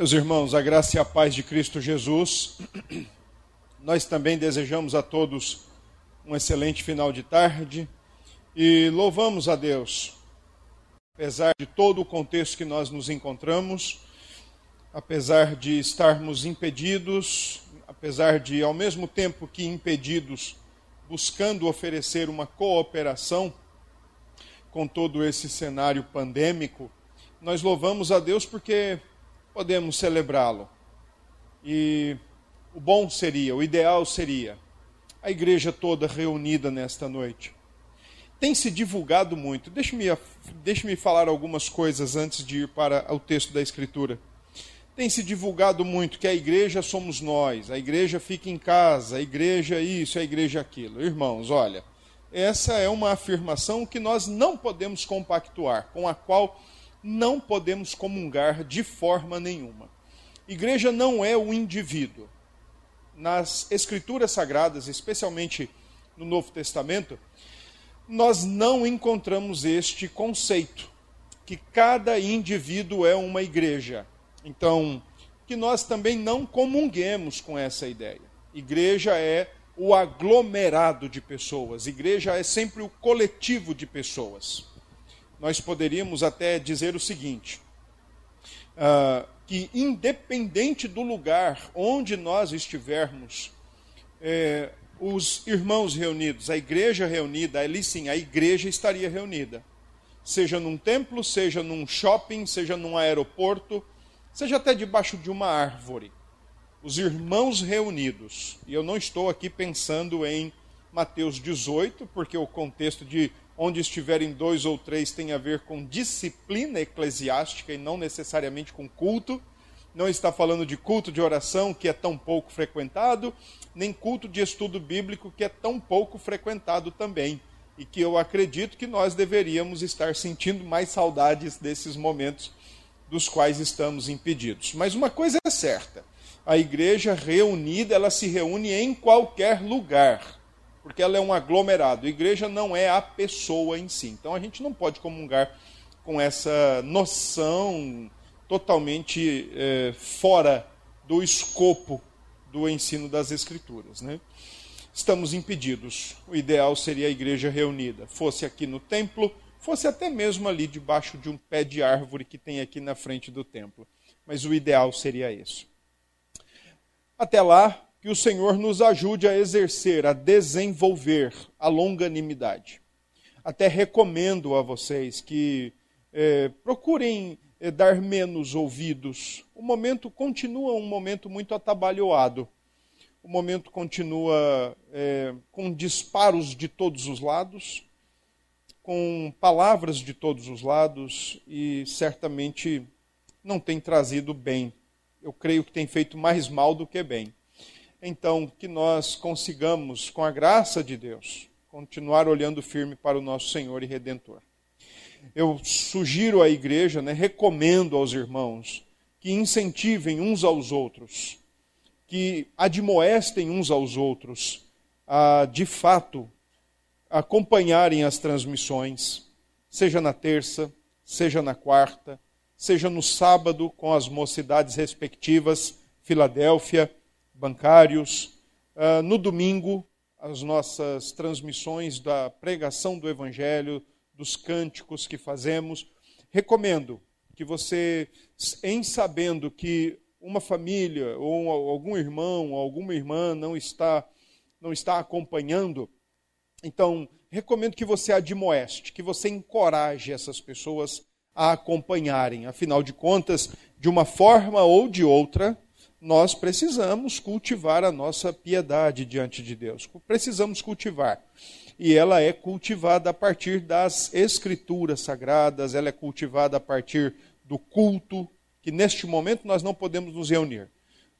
Meus irmãos, a graça e a paz de Cristo Jesus, nós também desejamos a todos um excelente final de tarde e louvamos a Deus, apesar de todo o contexto que nós nos encontramos, apesar de estarmos impedidos, apesar de, ao mesmo tempo que impedidos, buscando oferecer uma cooperação com todo esse cenário pandêmico, nós louvamos a Deus porque podemos celebrá-lo. E o bom seria, o ideal seria, a igreja toda reunida nesta noite. Tem se divulgado muito. Deixe-me deixe falar algumas coisas antes de ir para o texto da Escritura. Tem se divulgado muito que a igreja somos nós, a igreja fica em casa, a igreja isso, a igreja aquilo. Irmãos, olha, essa é uma afirmação que nós não podemos compactuar, com a qual não podemos comungar de forma nenhuma. Igreja não é o indivíduo. Nas Escrituras Sagradas, especialmente no Novo Testamento, nós não encontramos este conceito, que cada indivíduo é uma igreja. Então, que nós também não comunguemos com essa ideia. Igreja é o aglomerado de pessoas, igreja é sempre o coletivo de pessoas nós poderíamos até dizer o seguinte: uh, que independente do lugar onde nós estivermos, eh, os irmãos reunidos, a igreja reunida, ali sim, a igreja estaria reunida. Seja num templo, seja num shopping, seja num aeroporto, seja até debaixo de uma árvore. Os irmãos reunidos. E eu não estou aqui pensando em Mateus 18, porque o contexto de onde estiverem dois ou três tem a ver com disciplina eclesiástica e não necessariamente com culto. Não está falando de culto de oração, que é tão pouco frequentado, nem culto de estudo bíblico, que é tão pouco frequentado também. E que eu acredito que nós deveríamos estar sentindo mais saudades desses momentos dos quais estamos impedidos. Mas uma coisa é certa: a igreja reunida, ela se reúne em qualquer lugar porque ela é um aglomerado. A igreja não é a pessoa em si. Então a gente não pode comungar com essa noção totalmente é, fora do escopo do ensino das Escrituras. Né? Estamos impedidos. O ideal seria a igreja reunida, fosse aqui no templo, fosse até mesmo ali debaixo de um pé de árvore que tem aqui na frente do templo. Mas o ideal seria isso. Até lá, que o Senhor nos ajude a exercer, a desenvolver a longanimidade. Até recomendo a vocês que é, procurem é, dar menos ouvidos. O momento continua um momento muito atabalhoado. O momento continua é, com disparos de todos os lados, com palavras de todos os lados e certamente não tem trazido bem. Eu creio que tem feito mais mal do que bem então que nós consigamos, com a graça de Deus, continuar olhando firme para o nosso Senhor e Redentor. Eu sugiro à igreja, né, recomendo aos irmãos que incentivem uns aos outros, que admoestem uns aos outros a, de fato, acompanharem as transmissões, seja na terça, seja na quarta, seja no sábado com as mocidades respectivas, Filadélfia, bancários. Uh, no domingo, as nossas transmissões da pregação do Evangelho, dos cânticos que fazemos. Recomendo que você, em sabendo que uma família ou algum irmão ou alguma irmã não está não está acompanhando, então recomendo que você admoeste, que você encoraje essas pessoas a acompanharem. Afinal de contas, de uma forma ou de outra, nós precisamos cultivar a nossa piedade diante de Deus. Precisamos cultivar. E ela é cultivada a partir das escrituras sagradas, ela é cultivada a partir do culto, que neste momento nós não podemos nos reunir.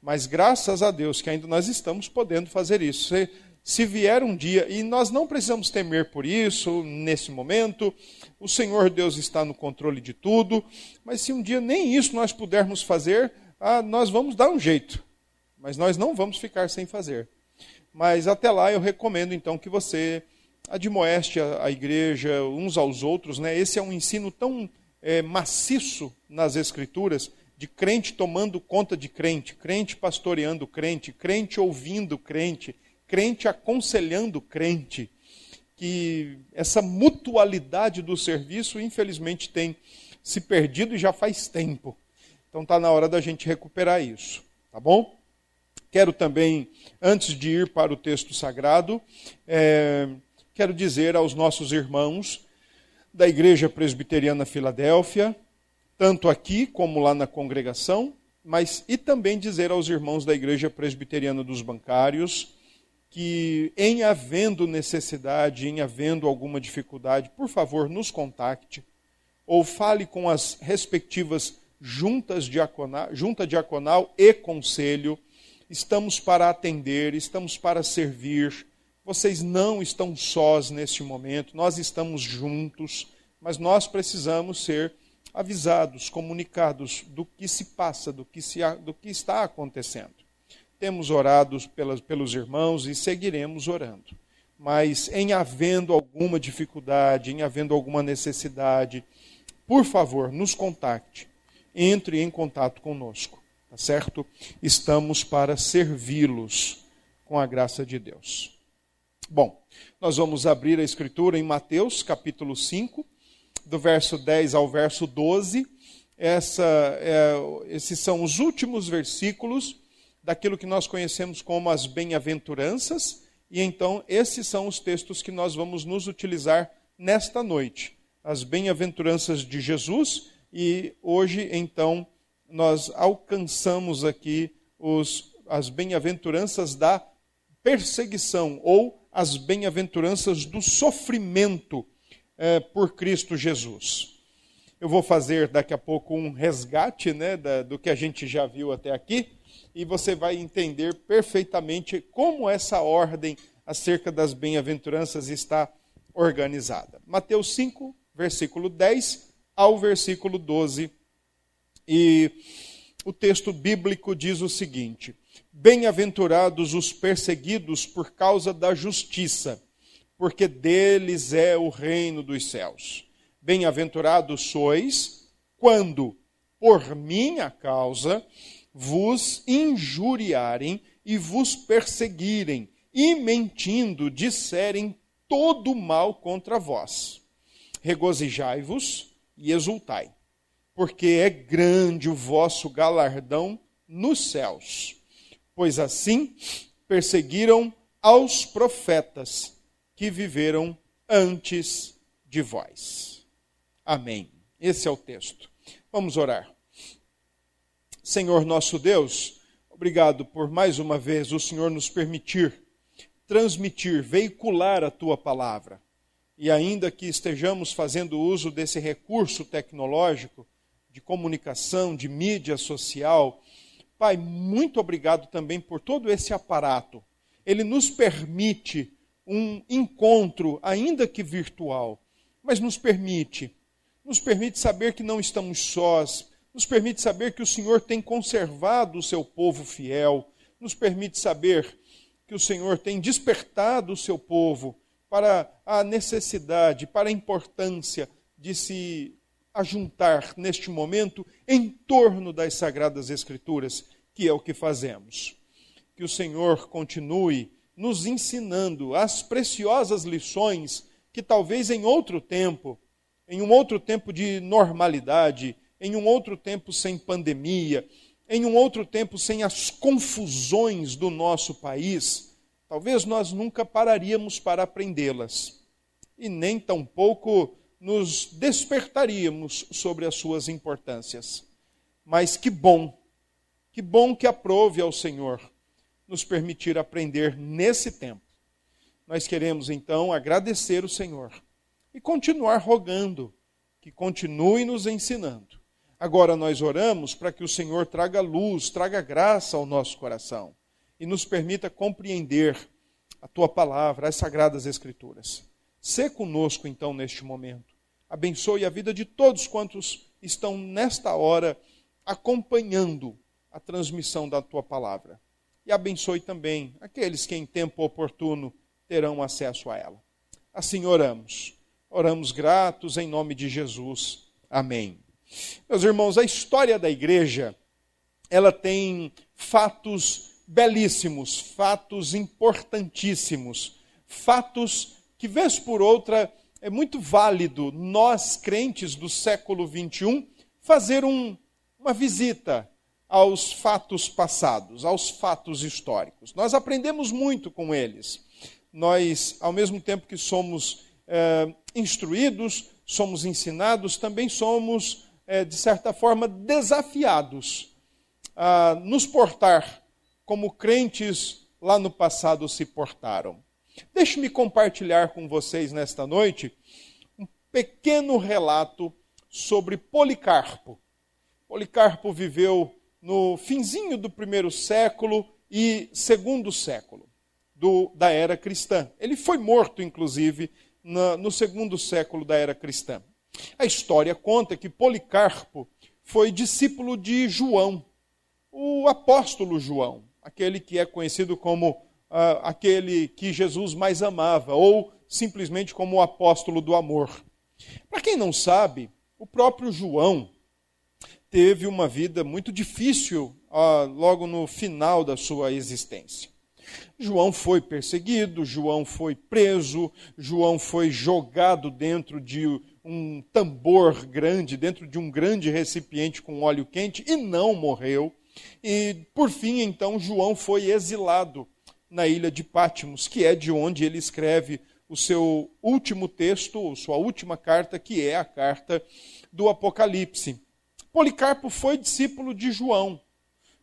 Mas graças a Deus que ainda nós estamos podendo fazer isso. Se, se vier um dia, e nós não precisamos temer por isso nesse momento, o Senhor Deus está no controle de tudo, mas se um dia nem isso nós pudermos fazer, ah, nós vamos dar um jeito, mas nós não vamos ficar sem fazer. Mas até lá eu recomendo então que você admoeste a, a igreja uns aos outros. Né? Esse é um ensino tão é, maciço nas Escrituras de crente tomando conta de crente, crente pastoreando crente, crente ouvindo crente, crente aconselhando crente, que essa mutualidade do serviço, infelizmente, tem se perdido e já faz tempo. Então está na hora da gente recuperar isso, tá bom? Quero também, antes de ir para o texto sagrado, é, quero dizer aos nossos irmãos da Igreja Presbiteriana Filadélfia, tanto aqui como lá na congregação, mas e também dizer aos irmãos da Igreja Presbiteriana dos Bancários que, em havendo necessidade, em havendo alguma dificuldade, por favor, nos contacte ou fale com as respectivas juntas diaconal, junta diaconal e conselho. Estamos para atender, estamos para servir. Vocês não estão sós neste momento, nós estamos juntos, mas nós precisamos ser avisados, comunicados do que se passa, do que, se, do que está acontecendo. Temos orado pelas, pelos irmãos e seguiremos orando. Mas em havendo alguma dificuldade, em havendo alguma necessidade, por favor, nos contacte. Entre em contato conosco, tá certo? Estamos para servi-los com a graça de Deus. Bom, nós vamos abrir a escritura em Mateus, capítulo 5, do verso 10 ao verso 12. Essa, é, esses são os últimos versículos daquilo que nós conhecemos como as bem-aventuranças, e então esses são os textos que nós vamos nos utilizar nesta noite. As bem-aventuranças de Jesus, e hoje então nós alcançamos aqui os, as bem-aventuranças da perseguição, ou as bem-aventuranças do sofrimento é, por Cristo Jesus. Eu vou fazer daqui a pouco um resgate né, da, do que a gente já viu até aqui, e você vai entender perfeitamente como essa ordem acerca das bem-aventuranças está organizada. Mateus 5, versículo 10 ao versículo 12. E o texto bíblico diz o seguinte: Bem-aventurados os perseguidos por causa da justiça porque deles é o reino dos céus. Bem-aventurados sois quando, por minha causa, vos injuriarem e vos perseguirem, e mentindo disserem todo mal contra vós. Regozijai-vos e exultai, porque é grande o vosso galardão nos céus. Pois assim perseguiram aos profetas que viveram antes de vós. Amém. Esse é o texto. Vamos orar. Senhor nosso Deus, obrigado por mais uma vez o Senhor nos permitir transmitir, veicular a tua palavra. E ainda que estejamos fazendo uso desse recurso tecnológico de comunicação, de mídia social, Pai, muito obrigado também por todo esse aparato. Ele nos permite um encontro, ainda que virtual, mas nos permite, nos permite saber que não estamos sós, nos permite saber que o Senhor tem conservado o seu povo fiel, nos permite saber que o Senhor tem despertado o seu povo para a necessidade, para a importância de se ajuntar neste momento em torno das sagradas Escrituras, que é o que fazemos. Que o Senhor continue nos ensinando as preciosas lições que talvez em outro tempo, em um outro tempo de normalidade, em um outro tempo sem pandemia, em um outro tempo sem as confusões do nosso país, talvez nós nunca pararíamos para aprendê-las e nem tampouco nos despertaríamos sobre as suas importâncias. Mas que bom, que bom que aprove ao Senhor nos permitir aprender nesse tempo. Nós queremos então agradecer o Senhor e continuar rogando que continue nos ensinando. Agora nós oramos para que o Senhor traga luz, traga graça ao nosso coração e nos permita compreender a tua palavra, as sagradas escrituras. Sê conosco então neste momento. Abençoe a vida de todos quantos estão nesta hora acompanhando a transmissão da tua palavra e abençoe também aqueles que em tempo oportuno terão acesso a ela. Assim oramos. Oramos gratos em nome de Jesus. Amém. Meus irmãos, a história da igreja ela tem fatos belíssimos, fatos importantíssimos, fatos que, vez por outra, é muito válido nós, crentes do século 21, fazer um, uma visita aos fatos passados, aos fatos históricos. Nós aprendemos muito com eles. Nós, ao mesmo tempo que somos é, instruídos, somos ensinados, também somos, é, de certa forma, desafiados a nos portar como crentes lá no passado se portaram. Deixe-me compartilhar com vocês nesta noite um pequeno relato sobre Policarpo. Policarpo viveu no finzinho do primeiro século e segundo século do, da era cristã. Ele foi morto, inclusive, no, no segundo século da era cristã. A história conta que Policarpo foi discípulo de João, o apóstolo João, aquele que é conhecido como uh, aquele que Jesus mais amava, ou simplesmente como o apóstolo do amor. Para quem não sabe, o próprio João teve uma vida muito difícil uh, logo no final da sua existência. João foi perseguido, João foi preso, João foi jogado dentro de um tambor grande, dentro de um grande recipiente com óleo quente e não morreu. E por fim, então, João foi exilado na ilha de Pátimos, que é de onde ele escreve o seu último texto, sua última carta, que é a carta do Apocalipse. Policarpo foi discípulo de João.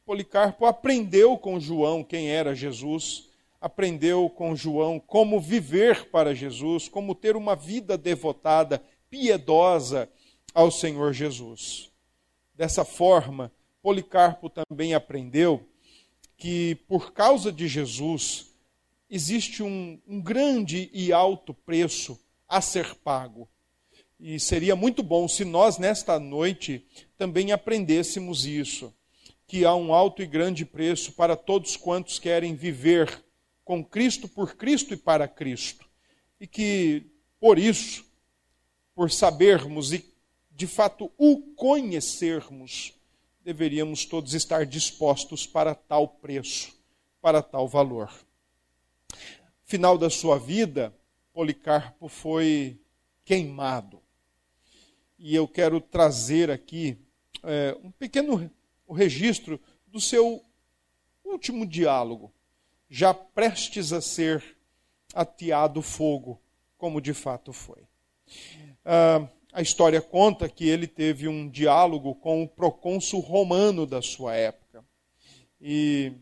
Policarpo aprendeu com João quem era Jesus, aprendeu com João como viver para Jesus, como ter uma vida devotada, piedosa ao Senhor Jesus. Dessa forma, Policarpo também aprendeu que, por causa de Jesus, existe um, um grande e alto preço a ser pago. E seria muito bom se nós, nesta noite, também aprendêssemos isso: que há um alto e grande preço para todos quantos querem viver com Cristo, por Cristo e para Cristo. E que, por isso, por sabermos e de fato o conhecermos, deveríamos todos estar dispostos para tal preço, para tal valor. Final da sua vida, Policarpo foi queimado e eu quero trazer aqui é, um pequeno registro do seu último diálogo, já prestes a ser ateado fogo, como de fato foi. Ah, a história conta que ele teve um diálogo com o procônsul romano da sua época. E,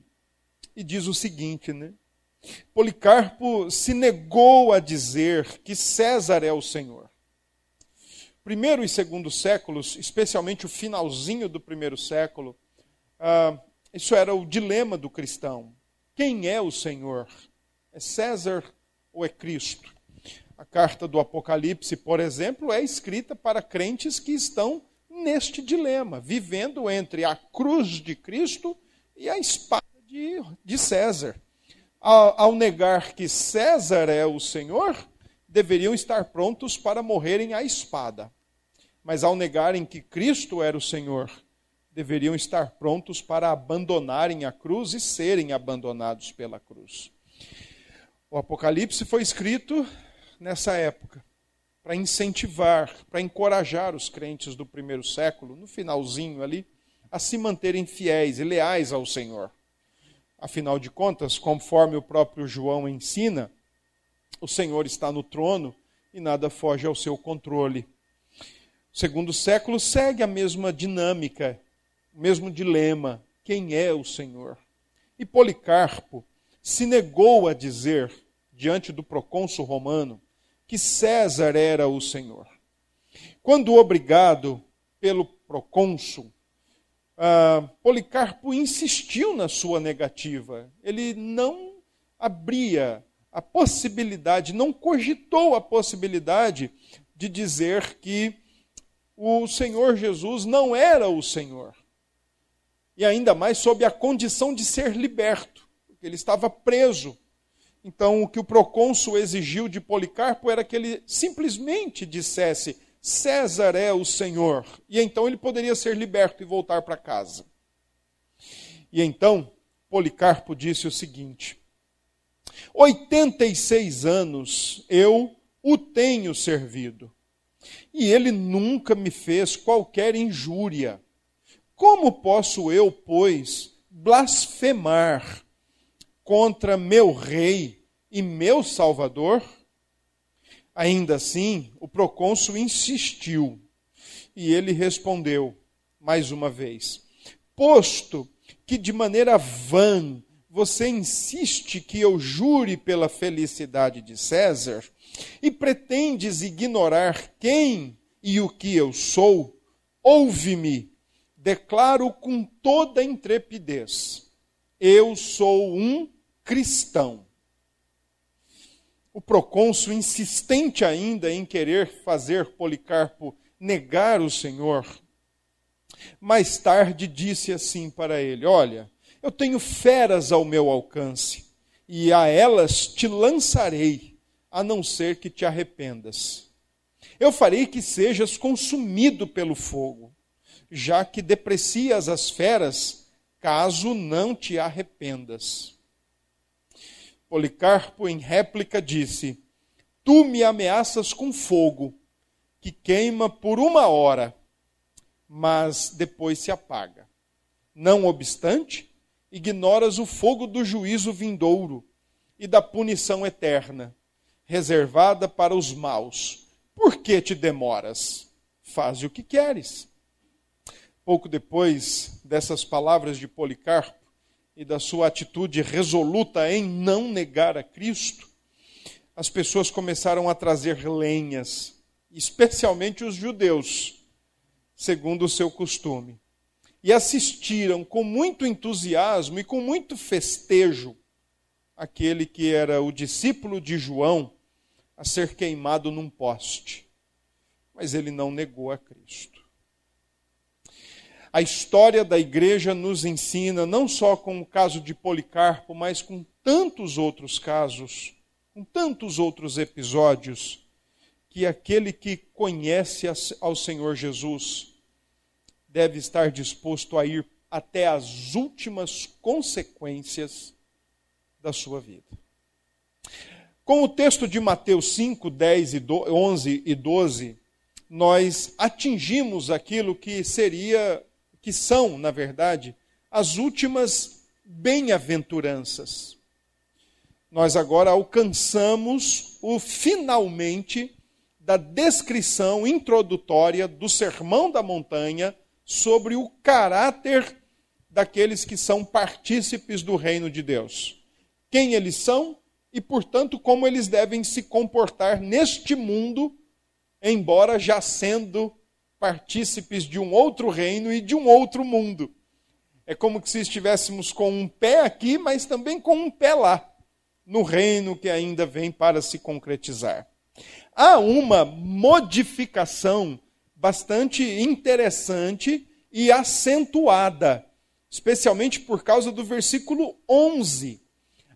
e diz o seguinte, né? Policarpo se negou a dizer que César é o Senhor primeiro e segundo séculos, especialmente o finalzinho do primeiro século, uh, isso era o dilema do cristão. Quem é o Senhor? É César ou é Cristo? A carta do Apocalipse, por exemplo, é escrita para crentes que estão neste dilema, vivendo entre a cruz de Cristo e a espada de, de César. Ao, ao negar que César é o Senhor, deveriam estar prontos para morrerem à espada mas ao negarem que Cristo era o Senhor, deveriam estar prontos para abandonarem a cruz e serem abandonados pela cruz. O Apocalipse foi escrito nessa época para incentivar, para encorajar os crentes do primeiro século, no finalzinho ali, a se manterem fiéis e leais ao Senhor. Afinal de contas, conforme o próprio João ensina, o Senhor está no trono e nada foge ao seu controle segundo século segue a mesma dinâmica, o mesmo dilema: quem é o Senhor? E Policarpo se negou a dizer, diante do procônsul romano, que César era o Senhor. Quando obrigado pelo procônsul, uh, Policarpo insistiu na sua negativa. Ele não abria a possibilidade, não cogitou a possibilidade de dizer que o Senhor Jesus não era o Senhor. E ainda mais sob a condição de ser liberto, porque ele estava preso. Então, o que o procônsul exigiu de Policarpo era que ele simplesmente dissesse: César é o Senhor. E então ele poderia ser liberto e voltar para casa. E então, Policarpo disse o seguinte: 86 anos eu o tenho servido, e ele nunca me fez qualquer injúria. Como posso eu, pois, blasfemar contra meu rei e meu salvador? Ainda assim, o procônsul insistiu, e ele respondeu mais uma vez: Posto que de maneira vã você insiste que eu jure pela felicidade de César e pretendes ignorar quem e o que eu sou, ouve-me, declaro com toda intrepidez: eu sou um cristão. O procônsul, insistente ainda em querer fazer Policarpo negar o Senhor, mais tarde disse assim para ele: Olha, eu tenho feras ao meu alcance, e a elas te lançarei, a não ser que te arrependas. Eu farei que sejas consumido pelo fogo, já que deprecias as feras, caso não te arrependas. Policarpo, em réplica, disse: Tu me ameaças com fogo, que queima por uma hora mas depois se apaga. Não obstante, ignoras o fogo do juízo vindouro e da punição eterna, reservada para os maus. Por que te demoras? Faze o que queres. Pouco depois dessas palavras de Policarpo e da sua atitude resoluta em não negar a Cristo, as pessoas começaram a trazer lenhas, especialmente os judeus, segundo o seu costume. E assistiram com muito entusiasmo e com muito festejo aquele que era o discípulo de João a ser queimado num poste. Mas ele não negou a Cristo. A história da igreja nos ensina, não só com o caso de Policarpo, mas com tantos outros casos, com tantos outros episódios, que aquele que conhece ao Senhor Jesus deve estar disposto a ir até as últimas consequências da sua vida. Com o texto de Mateus 5, 10 e 11 e 12, nós atingimos aquilo que seria, que são, na verdade, as últimas bem-aventuranças nós agora alcançamos o finalmente da descrição introdutória do Sermão da Montanha sobre o caráter daqueles que são partícipes do reino de Deus. Quem eles são e, portanto, como eles devem se comportar neste mundo, embora já sendo partícipes de um outro reino e de um outro mundo. É como se estivéssemos com um pé aqui, mas também com um pé lá no reino que ainda vem para se concretizar. Há uma modificação bastante interessante e acentuada, especialmente por causa do versículo 11.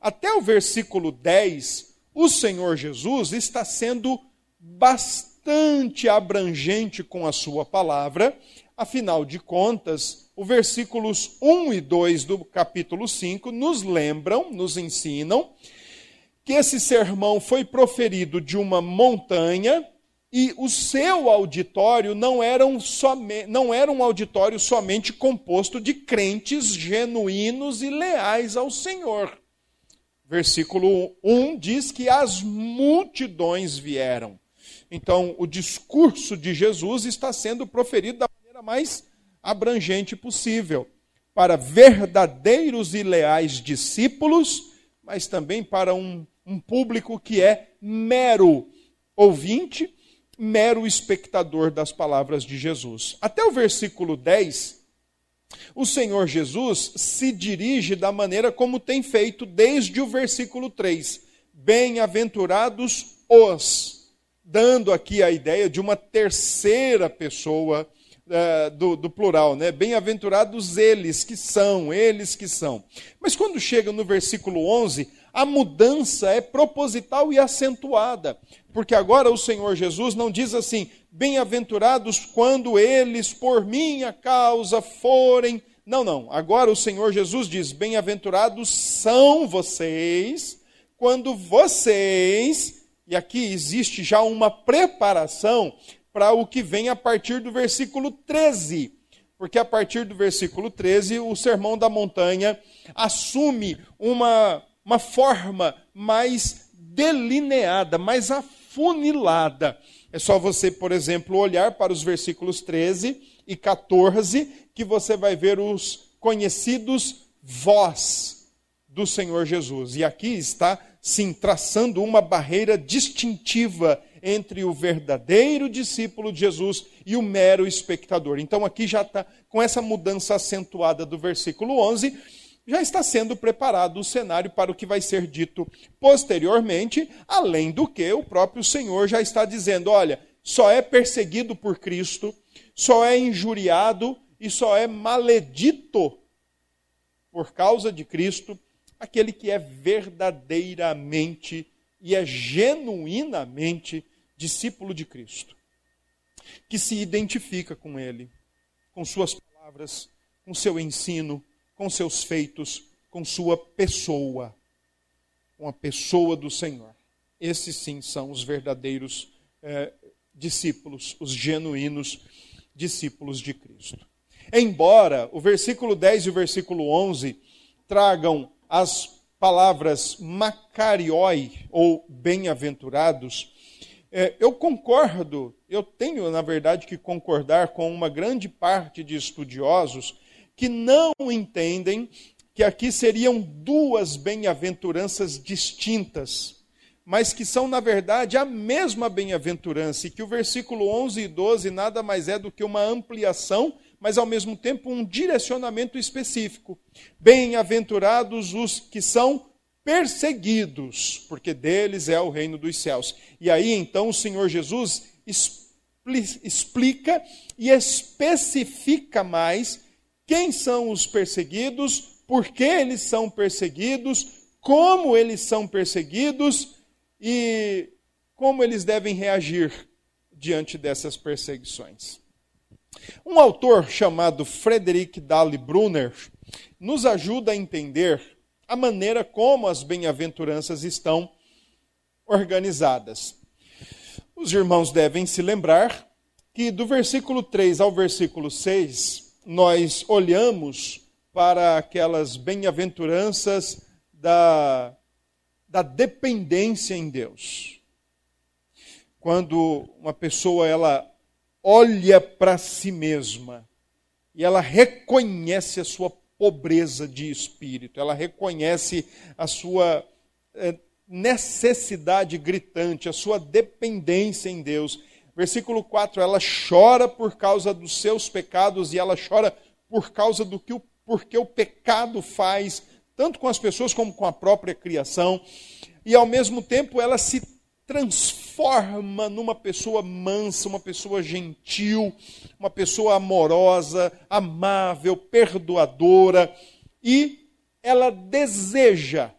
Até o versículo 10, o Senhor Jesus está sendo bastante abrangente com a sua palavra, afinal de contas, os versículos 1 e 2 do capítulo 5 nos lembram, nos ensinam que esse sermão foi proferido de uma montanha e o seu auditório não era, um somente, não era um auditório somente composto de crentes genuínos e leais ao Senhor. Versículo 1 diz que as multidões vieram. Então, o discurso de Jesus está sendo proferido da maneira mais abrangente possível para verdadeiros e leais discípulos, mas também para um um público que é mero ouvinte, mero espectador das palavras de Jesus. Até o versículo 10, o Senhor Jesus se dirige da maneira como tem feito desde o versículo 3. Bem-aventurados os, dando aqui a ideia de uma terceira pessoa uh, do, do plural, né? Bem-aventurados eles que são, eles que são. Mas quando chega no versículo 11, a mudança é proposital e acentuada, porque agora o Senhor Jesus não diz assim: bem-aventurados quando eles por minha causa forem Não, não. Agora o Senhor Jesus diz: Bem-aventurados são vocês quando vocês, e aqui existe já uma preparação para o que vem a partir do versículo 13. Porque a partir do versículo 13, o Sermão da Montanha assume uma, uma forma mais delineada, mais afunilada. É só você, por exemplo, olhar para os versículos 13 e 14, que você vai ver os conhecidos vós do Senhor Jesus. E aqui está, sim, traçando uma barreira distintiva entre o verdadeiro discípulo de Jesus e o mero espectador. Então aqui já está, com essa mudança acentuada do versículo 11, já está sendo preparado o cenário para o que vai ser dito posteriormente, além do que o próprio Senhor já está dizendo: olha, só é perseguido por Cristo, só é injuriado e só é maledito por causa de Cristo aquele que é verdadeiramente e é genuinamente discípulo de Cristo, que se identifica com Ele, com Suas palavras, com seu ensino, com seus feitos, com Sua pessoa, com a pessoa do Senhor. Esses sim são os verdadeiros é, discípulos, os genuínos discípulos de Cristo. Embora o versículo 10 e o versículo 11 tragam as palavras macarioi ou bem-aventurados, é, eu concordo, eu tenho, na verdade, que concordar com uma grande parte de estudiosos que não entendem que aqui seriam duas bem-aventuranças distintas, mas que são, na verdade, a mesma bem-aventurança, e que o versículo 11 e 12 nada mais é do que uma ampliação, mas ao mesmo tempo um direcionamento específico. Bem-aventurados os que são perseguidos, porque deles é o reino dos céus. E aí então o Senhor Jesus explica e especifica mais quem são os perseguidos, por que eles são perseguidos, como eles são perseguidos e como eles devem reagir diante dessas perseguições. Um autor chamado Frederick Dalle Brunner nos ajuda a entender a maneira como as bem-aventuranças estão organizadas. Os irmãos devem se lembrar que do versículo 3 ao versículo 6, nós olhamos para aquelas bem-aventuranças da, da dependência em Deus. Quando uma pessoa ela olha para si mesma e ela reconhece a sua pobreza de espírito, ela reconhece a sua é, necessidade gritante, a sua dependência em Deus. Versículo 4, ela chora por causa dos seus pecados e ela chora por causa do que o, porque o pecado faz, tanto com as pessoas como com a própria criação. E ao mesmo tempo ela se transforma numa pessoa mansa, uma pessoa gentil, uma pessoa amorosa, amável, perdoadora, e ela deseja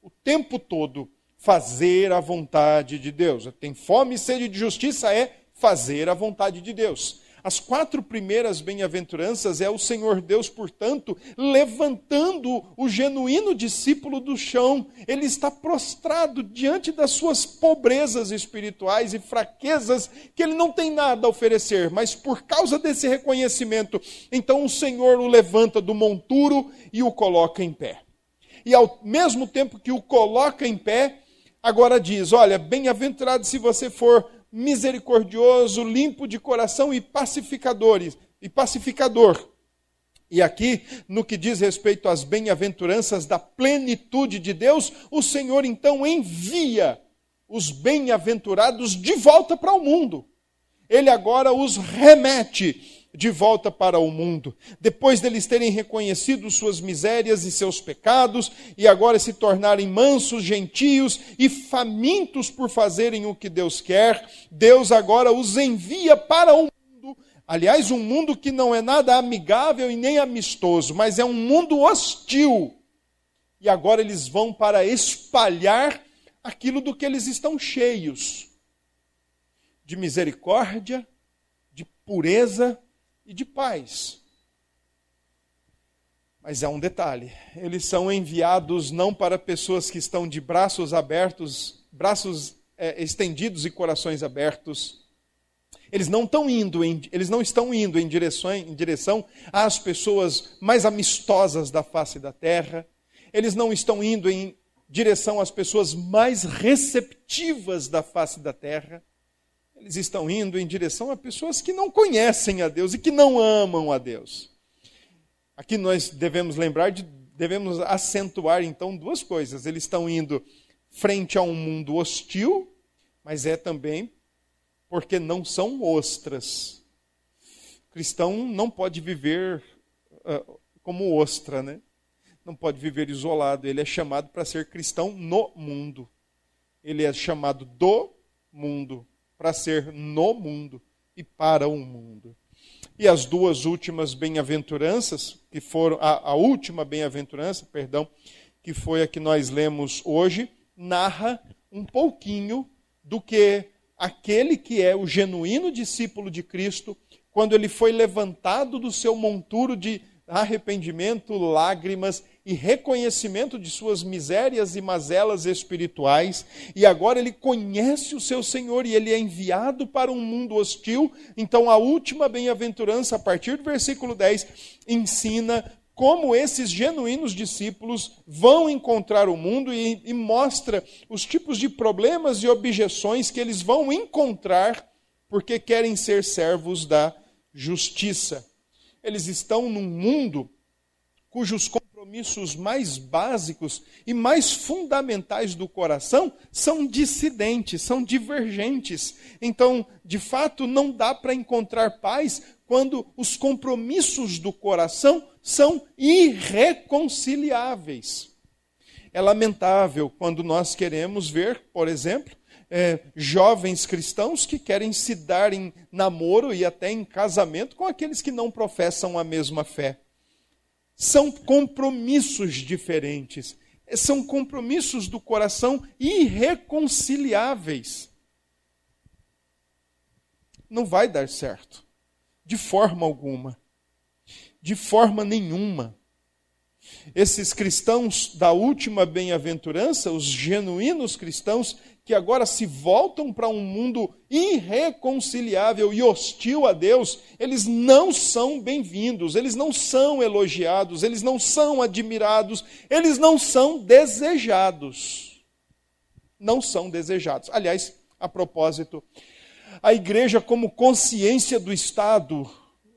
o tempo todo fazer a vontade de Deus. Tem fome e sede de justiça é fazer a vontade de Deus. As quatro primeiras bem-aventuranças é o Senhor Deus, portanto, levantando o genuíno discípulo do chão. Ele está prostrado diante das suas pobrezas espirituais e fraquezas, que ele não tem nada a oferecer, mas por causa desse reconhecimento, então o Senhor o levanta do monturo e o coloca em pé. E ao mesmo tempo que o coloca em pé, agora diz: Olha, bem-aventurado se você for misericordioso, limpo de coração e pacificadores e pacificador. E aqui, no que diz respeito às bem-aventuranças da plenitude de Deus, o Senhor então envia os bem-aventurados de volta para o mundo. Ele agora os remete de volta para o mundo, depois deles terem reconhecido suas misérias e seus pecados, e agora se tornarem mansos, gentios e famintos por fazerem o que Deus quer, Deus agora os envia para o mundo, aliás, um mundo que não é nada amigável e nem amistoso, mas é um mundo hostil. E agora eles vão para espalhar aquilo do que eles estão cheios de misericórdia, de pureza e de paz. Mas há um detalhe: eles são enviados não para pessoas que estão de braços abertos, braços é, estendidos e corações abertos. Eles não estão indo, em, eles não estão indo em direção, em direção às pessoas mais amistosas da face da terra. Eles não estão indo em direção às pessoas mais receptivas da face da terra. Eles estão indo em direção a pessoas que não conhecem a Deus e que não amam a Deus. Aqui nós devemos lembrar de, devemos acentuar então duas coisas. Eles estão indo frente a um mundo hostil, mas é também porque não são ostras. O cristão não pode viver uh, como ostra, né? Não pode viver isolado. Ele é chamado para ser cristão no mundo. Ele é chamado do mundo para ser no mundo e para o mundo. E as duas últimas bem-aventuranças, que foram a, a última bem-aventurança, perdão, que foi a que nós lemos hoje, narra um pouquinho do que aquele que é o genuíno discípulo de Cristo, quando ele foi levantado do seu monturo de arrependimento, lágrimas e reconhecimento de suas misérias e mazelas espirituais, e agora ele conhece o seu Senhor e ele é enviado para um mundo hostil. Então, a última bem-aventurança, a partir do versículo 10, ensina como esses genuínos discípulos vão encontrar o mundo e, e mostra os tipos de problemas e objeções que eles vão encontrar porque querem ser servos da justiça. Eles estão num mundo cujos compromissos mais básicos e mais fundamentais do coração são dissidentes, são divergentes. Então, de fato, não dá para encontrar paz quando os compromissos do coração são irreconciliáveis. É lamentável quando nós queremos ver, por exemplo, é, jovens cristãos que querem se dar em namoro e até em casamento com aqueles que não professam a mesma fé. São compromissos diferentes, são compromissos do coração irreconciliáveis. Não vai dar certo, de forma alguma. De forma nenhuma. Esses cristãos da última bem-aventurança, os genuínos cristãos, que agora se voltam para um mundo irreconciliável e hostil a Deus, eles não são bem-vindos, eles não são elogiados, eles não são admirados, eles não são desejados. Não são desejados. Aliás, a propósito, a igreja, como consciência do Estado,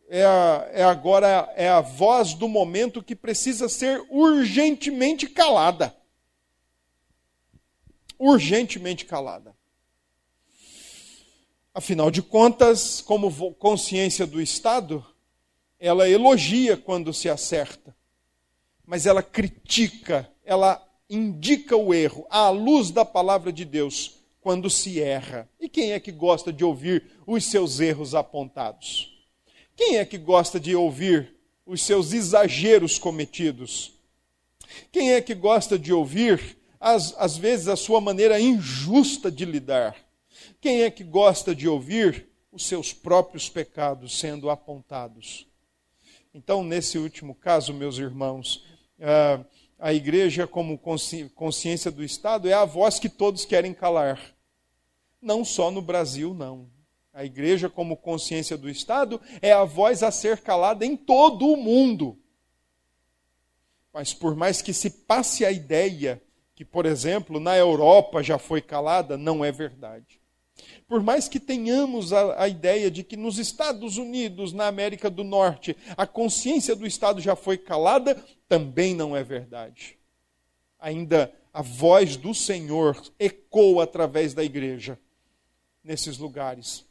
é, a, é agora é a voz do momento que precisa ser urgentemente calada urgentemente calada. Afinal de contas, como consciência do Estado, ela elogia quando se acerta, mas ela critica, ela indica o erro à luz da palavra de Deus quando se erra. E quem é que gosta de ouvir os seus erros apontados? Quem é que gosta de ouvir os seus exageros cometidos? Quem é que gosta de ouvir às, às vezes, a sua maneira injusta de lidar. Quem é que gosta de ouvir os seus próprios pecados sendo apontados? Então, nesse último caso, meus irmãos, a igreja, como consciência do Estado, é a voz que todos querem calar. Não só no Brasil, não. A igreja, como consciência do Estado, é a voz a ser calada em todo o mundo. Mas por mais que se passe a ideia que, por exemplo, na Europa já foi calada, não é verdade. Por mais que tenhamos a, a, ideia de que nos Estados Unidos, na América do Norte, a consciência do Estado já foi calada, também não é verdade. Ainda a voz do Senhor ecoa através da igreja nesses lugares.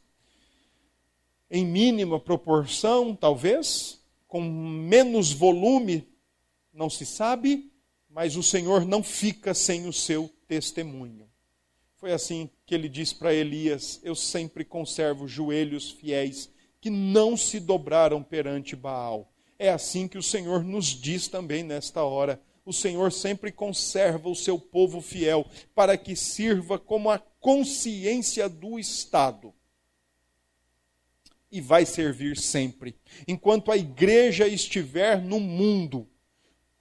Em mínima proporção, talvez, com menos volume, não se sabe, mas o Senhor não fica sem o seu testemunho. Foi assim que ele disse para Elias: Eu sempre conservo joelhos fiéis que não se dobraram perante Baal. É assim que o Senhor nos diz também nesta hora. O Senhor sempre conserva o seu povo fiel para que sirva como a consciência do Estado. E vai servir sempre. Enquanto a igreja estiver no mundo,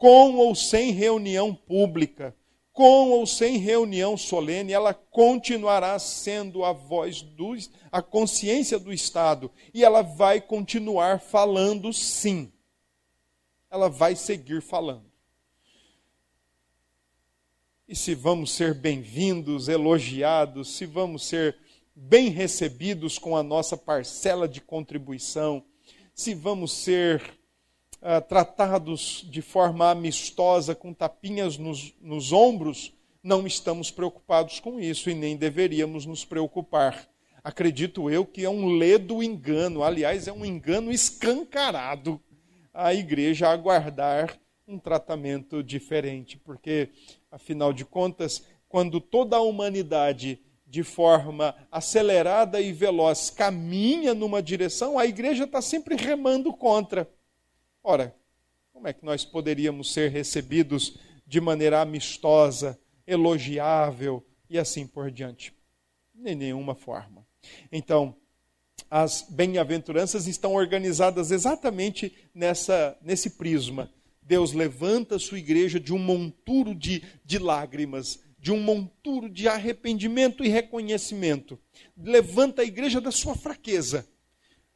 com ou sem reunião pública, com ou sem reunião solene, ela continuará sendo a voz do, a consciência do Estado e ela vai continuar falando sim. Ela vai seguir falando. E se vamos ser bem-vindos, elogiados, se vamos ser bem recebidos com a nossa parcela de contribuição, se vamos ser uh, tratados de forma amistosa, com tapinhas nos, nos ombros, não estamos preocupados com isso e nem deveríamos nos preocupar. Acredito eu que é um ledo engano, aliás, é um engano escancarado a igreja aguardar um tratamento diferente, porque, afinal de contas, quando toda a humanidade de forma acelerada e veloz caminha numa direção, a igreja está sempre remando contra. Ora, como é que nós poderíamos ser recebidos de maneira amistosa, elogiável e assim por diante? De nenhuma forma. Então, as bem-aventuranças estão organizadas exatamente nessa, nesse prisma. Deus levanta a sua igreja de um monturo de, de lágrimas, de um monturo de arrependimento e reconhecimento. Levanta a igreja da sua fraqueza.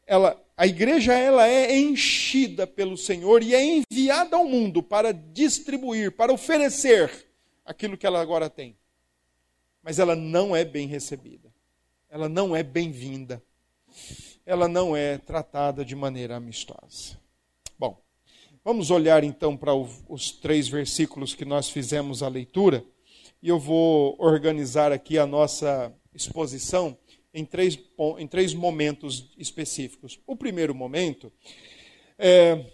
Ela, a igreja ela é enchida pelo Senhor e é enviada ao mundo para distribuir, para oferecer aquilo que ela agora tem. Mas ela não é bem recebida. Ela não é bem-vinda. Ela não é tratada de maneira amistosa. Bom, vamos olhar então para os três versículos que nós fizemos a leitura e eu vou organizar aqui a nossa exposição em três, em três momentos específicos. O primeiro momento é,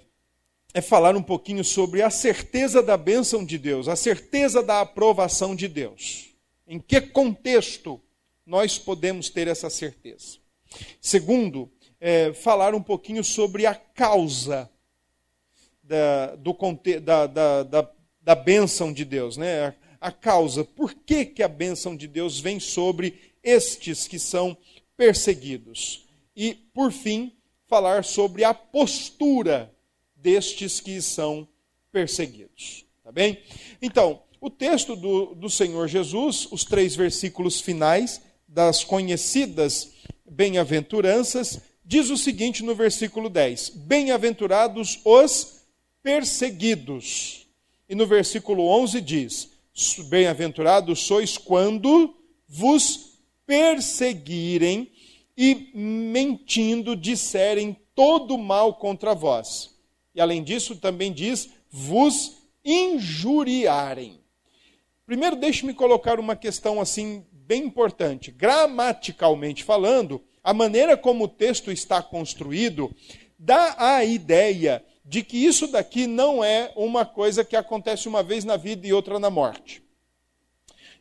é falar um pouquinho sobre a certeza da bênção de Deus, a certeza da aprovação de Deus. Em que contexto nós podemos ter essa certeza? Segundo, é, falar um pouquinho sobre a causa da, do, da, da, da, da bênção de Deus, né? a causa, por que, que a bênção de Deus vem sobre estes que são perseguidos. E, por fim, falar sobre a postura destes que são perseguidos. Tá bem? Então, o texto do, do Senhor Jesus, os três versículos finais das conhecidas bem-aventuranças, diz o seguinte no versículo 10: Bem-aventurados os perseguidos. E no versículo 11 diz: Bem-aventurados sois quando vos perseguirem e mentindo disserem todo mal contra vós. E além disso, também diz: vos injuriarem. Primeiro, deixe-me colocar uma questão assim bem importante. Gramaticalmente falando, a maneira como o texto está construído dá a ideia de que isso daqui não é uma coisa que acontece uma vez na vida e outra na morte.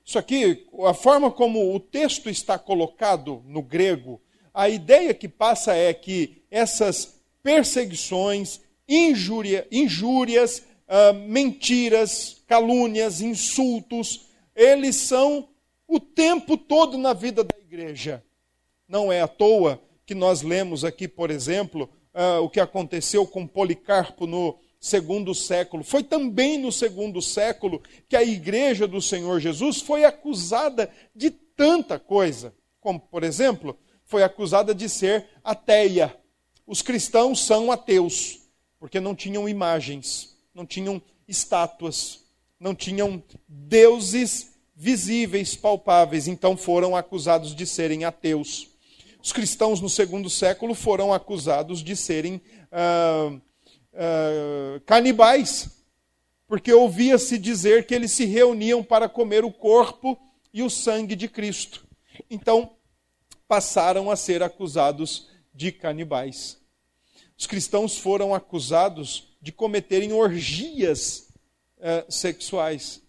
Isso aqui, a forma como o texto está colocado no grego, a ideia que passa é que essas perseguições, injúria, injúrias, uh, mentiras, calúnias, insultos, eles são o tempo todo na vida da igreja. Não é à toa que nós lemos aqui, por exemplo, uh, o que aconteceu com Policarpo no segundo século. Foi também no segundo século que a igreja do Senhor Jesus foi acusada de tanta coisa. Como, por exemplo, foi acusada de ser ateia. Os cristãos são ateus, porque não tinham imagens, não tinham estátuas, não tinham deuses visíveis, palpáveis, então foram acusados de serem ateus. Os cristãos no segundo século foram acusados de serem ah, ah, canibais, porque ouvia-se dizer que eles se reuniam para comer o corpo e o sangue de Cristo. Então, passaram a ser acusados de canibais. Os cristãos foram acusados de cometerem orgias uh, sexuais,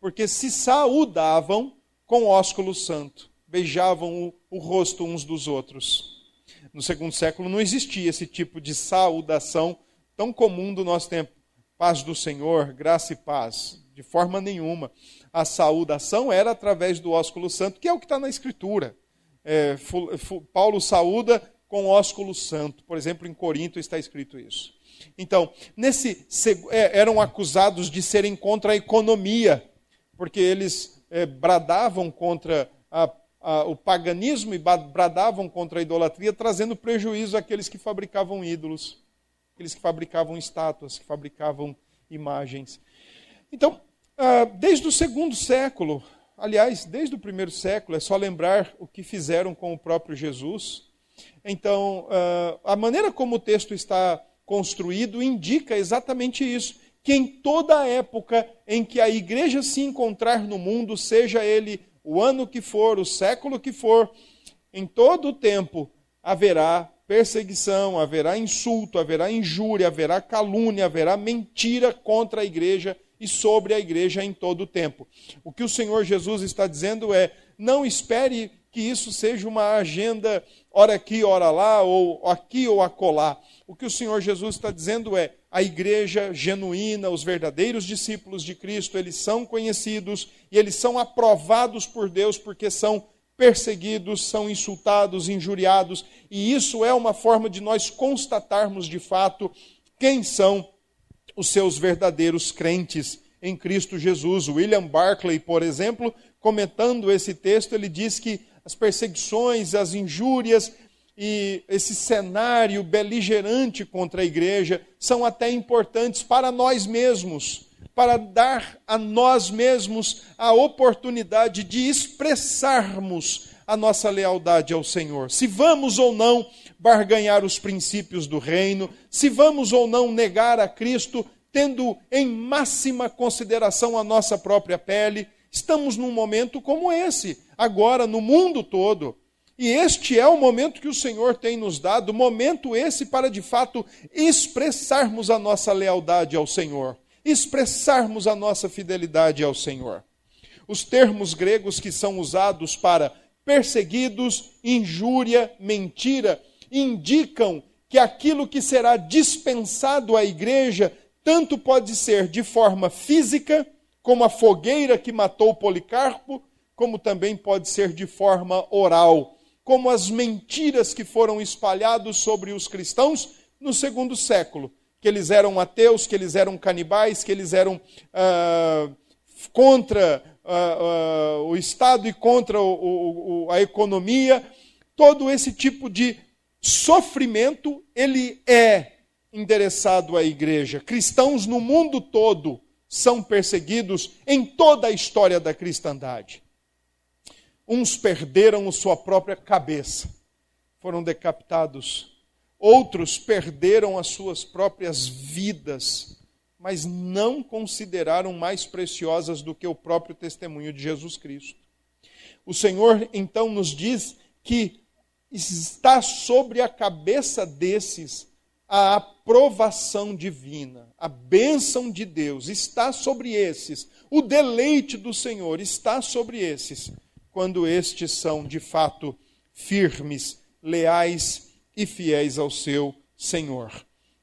porque se saudavam com ósculo santo beijavam o, o rosto uns dos outros. No segundo século não existia esse tipo de saudação tão comum do nosso tempo. Paz do Senhor, graça e paz. De forma nenhuma. A saudação era através do ósculo santo, que é o que está na Escritura. É, Paulo saúda com ósculo santo. Por exemplo, em Corinto está escrito isso. Então, nesse é, eram acusados de serem contra a economia, porque eles é, bradavam contra a, a, o paganismo e bradavam contra a idolatria, trazendo prejuízo àqueles que fabricavam ídolos, aqueles que fabricavam estátuas, que fabricavam imagens. Então, ah, desde o segundo século, aliás, desde o primeiro século, é só lembrar o que fizeram com o próprio Jesus. Então, ah, a maneira como o texto está construído indica exatamente isso: que em toda época em que a igreja se encontrar no mundo, seja ele o ano que for, o século que for, em todo o tempo haverá perseguição, haverá insulto, haverá injúria, haverá calúnia, haverá mentira contra a igreja e sobre a igreja em todo o tempo. O que o Senhor Jesus está dizendo é: não espere que isso seja uma agenda, ora aqui, ora lá, ou aqui ou acolá. O que o Senhor Jesus está dizendo é: a igreja genuína, os verdadeiros discípulos de Cristo, eles são conhecidos e eles são aprovados por Deus porque são perseguidos, são insultados, injuriados, e isso é uma forma de nós constatarmos de fato quem são os seus verdadeiros crentes em Cristo Jesus. William Barclay, por exemplo, comentando esse texto, ele diz que as perseguições, as injúrias e esse cenário beligerante contra a igreja são até importantes para nós mesmos, para dar a nós mesmos a oportunidade de expressarmos a nossa lealdade ao Senhor. Se vamos ou não barganhar os princípios do reino, se vamos ou não negar a Cristo, tendo em máxima consideração a nossa própria pele. Estamos num momento como esse, agora no mundo todo. E este é o momento que o Senhor tem nos dado, momento esse para de fato expressarmos a nossa lealdade ao Senhor, expressarmos a nossa fidelidade ao Senhor. Os termos gregos que são usados para perseguidos, injúria, mentira, indicam que aquilo que será dispensado à igreja tanto pode ser de forma física, como a fogueira que matou Policarpo, como também pode ser de forma oral, como as mentiras que foram espalhadas sobre os cristãos no segundo século, que eles eram ateus, que eles eram canibais, que eles eram ah, contra ah, ah, o Estado e contra o, o, a economia, todo esse tipo de sofrimento, ele é endereçado à igreja. Cristãos no mundo todo são perseguidos em toda a história da cristandade. Uns perderam sua própria cabeça, foram decapitados. Outros perderam as suas próprias vidas, mas não consideraram mais preciosas do que o próprio testemunho de Jesus Cristo. O Senhor então nos diz que está sobre a cabeça desses a aprovação divina, a bênção de Deus está sobre esses, o deleite do Senhor está sobre esses, quando estes são de fato firmes, leais e fiéis ao seu Senhor.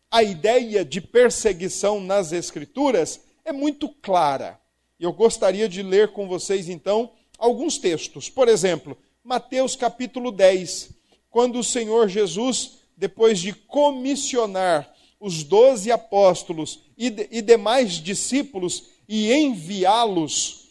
A ideia de perseguição nas Escrituras é muito clara. Eu gostaria de ler com vocês então alguns textos. Por exemplo, Mateus capítulo 10 quando o Senhor Jesus, depois de comissionar os doze apóstolos e, de, e demais discípulos e enviá-los,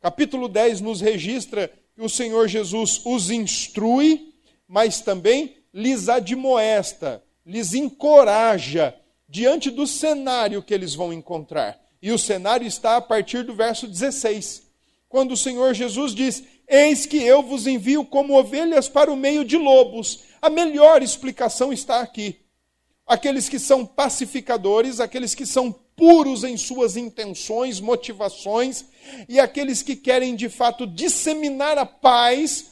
capítulo 10 nos registra que o Senhor Jesus os instrui, mas também lhes admoesta, lhes encoraja diante do cenário que eles vão encontrar. E o cenário está a partir do verso 16, quando o Senhor Jesus diz: Eis que eu vos envio como ovelhas para o meio de lobos. A melhor explicação está aqui. Aqueles que são pacificadores, aqueles que são puros em suas intenções, motivações, e aqueles que querem de fato disseminar a paz,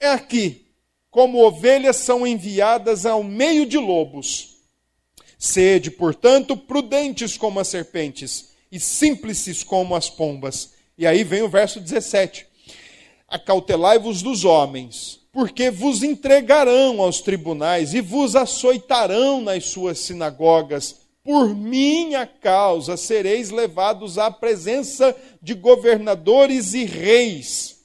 é aqui. Como ovelhas são enviadas ao meio de lobos. Sede, portanto, prudentes como as serpentes e simples como as pombas. E aí vem o verso 17 acautelai-vos dos homens, porque vos entregarão aos tribunais e vos açoitarão nas suas sinagogas. Por minha causa sereis levados à presença de governadores e reis,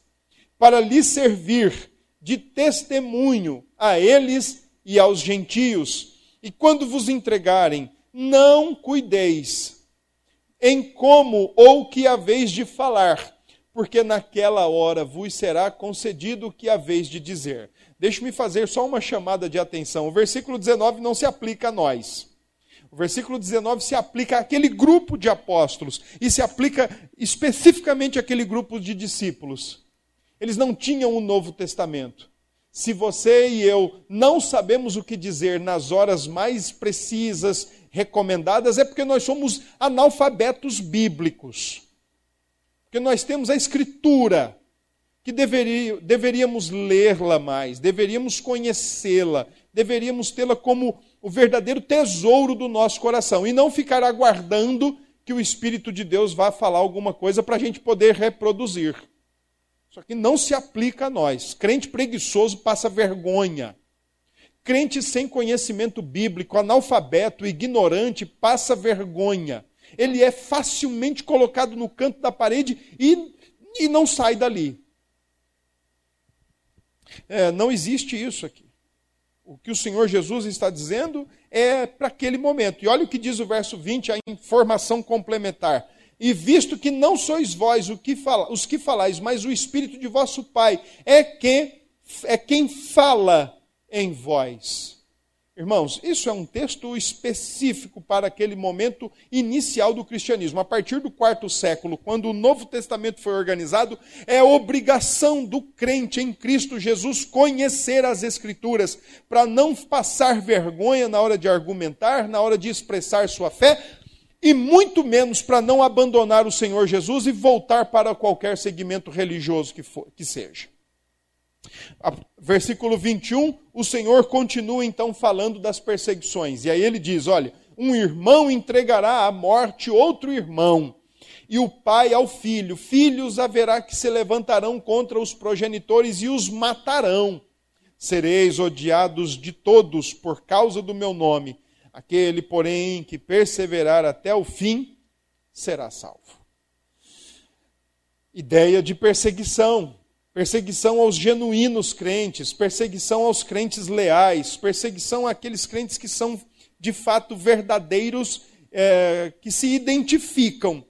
para lhes servir de testemunho a eles e aos gentios. E quando vos entregarem, não cuideis em como ou que haveis de falar, porque naquela hora vos será concedido o que haveis de dizer. Deixe-me fazer só uma chamada de atenção. O versículo 19 não se aplica a nós. O versículo 19 se aplica àquele grupo de apóstolos e se aplica especificamente àquele grupo de discípulos. Eles não tinham o Novo Testamento. Se você e eu não sabemos o que dizer nas horas mais precisas, recomendadas, é porque nós somos analfabetos bíblicos. Porque nós temos a Escritura, que deveria, deveríamos lê-la mais, deveríamos conhecê-la, deveríamos tê-la como o verdadeiro tesouro do nosso coração e não ficar aguardando que o Espírito de Deus vá falar alguma coisa para a gente poder reproduzir. Isso aqui não se aplica a nós. Crente preguiçoso passa vergonha. Crente sem conhecimento bíblico, analfabeto, ignorante, passa vergonha. Ele é facilmente colocado no canto da parede e, e não sai dali. É, não existe isso aqui. O que o Senhor Jesus está dizendo é para aquele momento. E olha o que diz o verso 20, a informação complementar. E visto que não sois vós que fala, os que falais, mas o Espírito de vosso Pai é quem, é quem fala em vós. Irmãos, isso é um texto específico para aquele momento inicial do cristianismo. A partir do quarto século, quando o Novo Testamento foi organizado, é obrigação do crente em Cristo Jesus conhecer as Escrituras, para não passar vergonha na hora de argumentar, na hora de expressar sua fé, e muito menos para não abandonar o Senhor Jesus e voltar para qualquer segmento religioso que, for, que seja. Versículo 21, o Senhor continua então falando das perseguições. E aí ele diz: olha, um irmão entregará à morte outro irmão, e o pai ao filho. Filhos haverá que se levantarão contra os progenitores e os matarão. Sereis odiados de todos por causa do meu nome. Aquele, porém, que perseverar até o fim, será salvo. Ideia de perseguição perseguição aos genuínos crentes, perseguição aos crentes leais, perseguição àqueles crentes que são de fato verdadeiros, é, que se identificam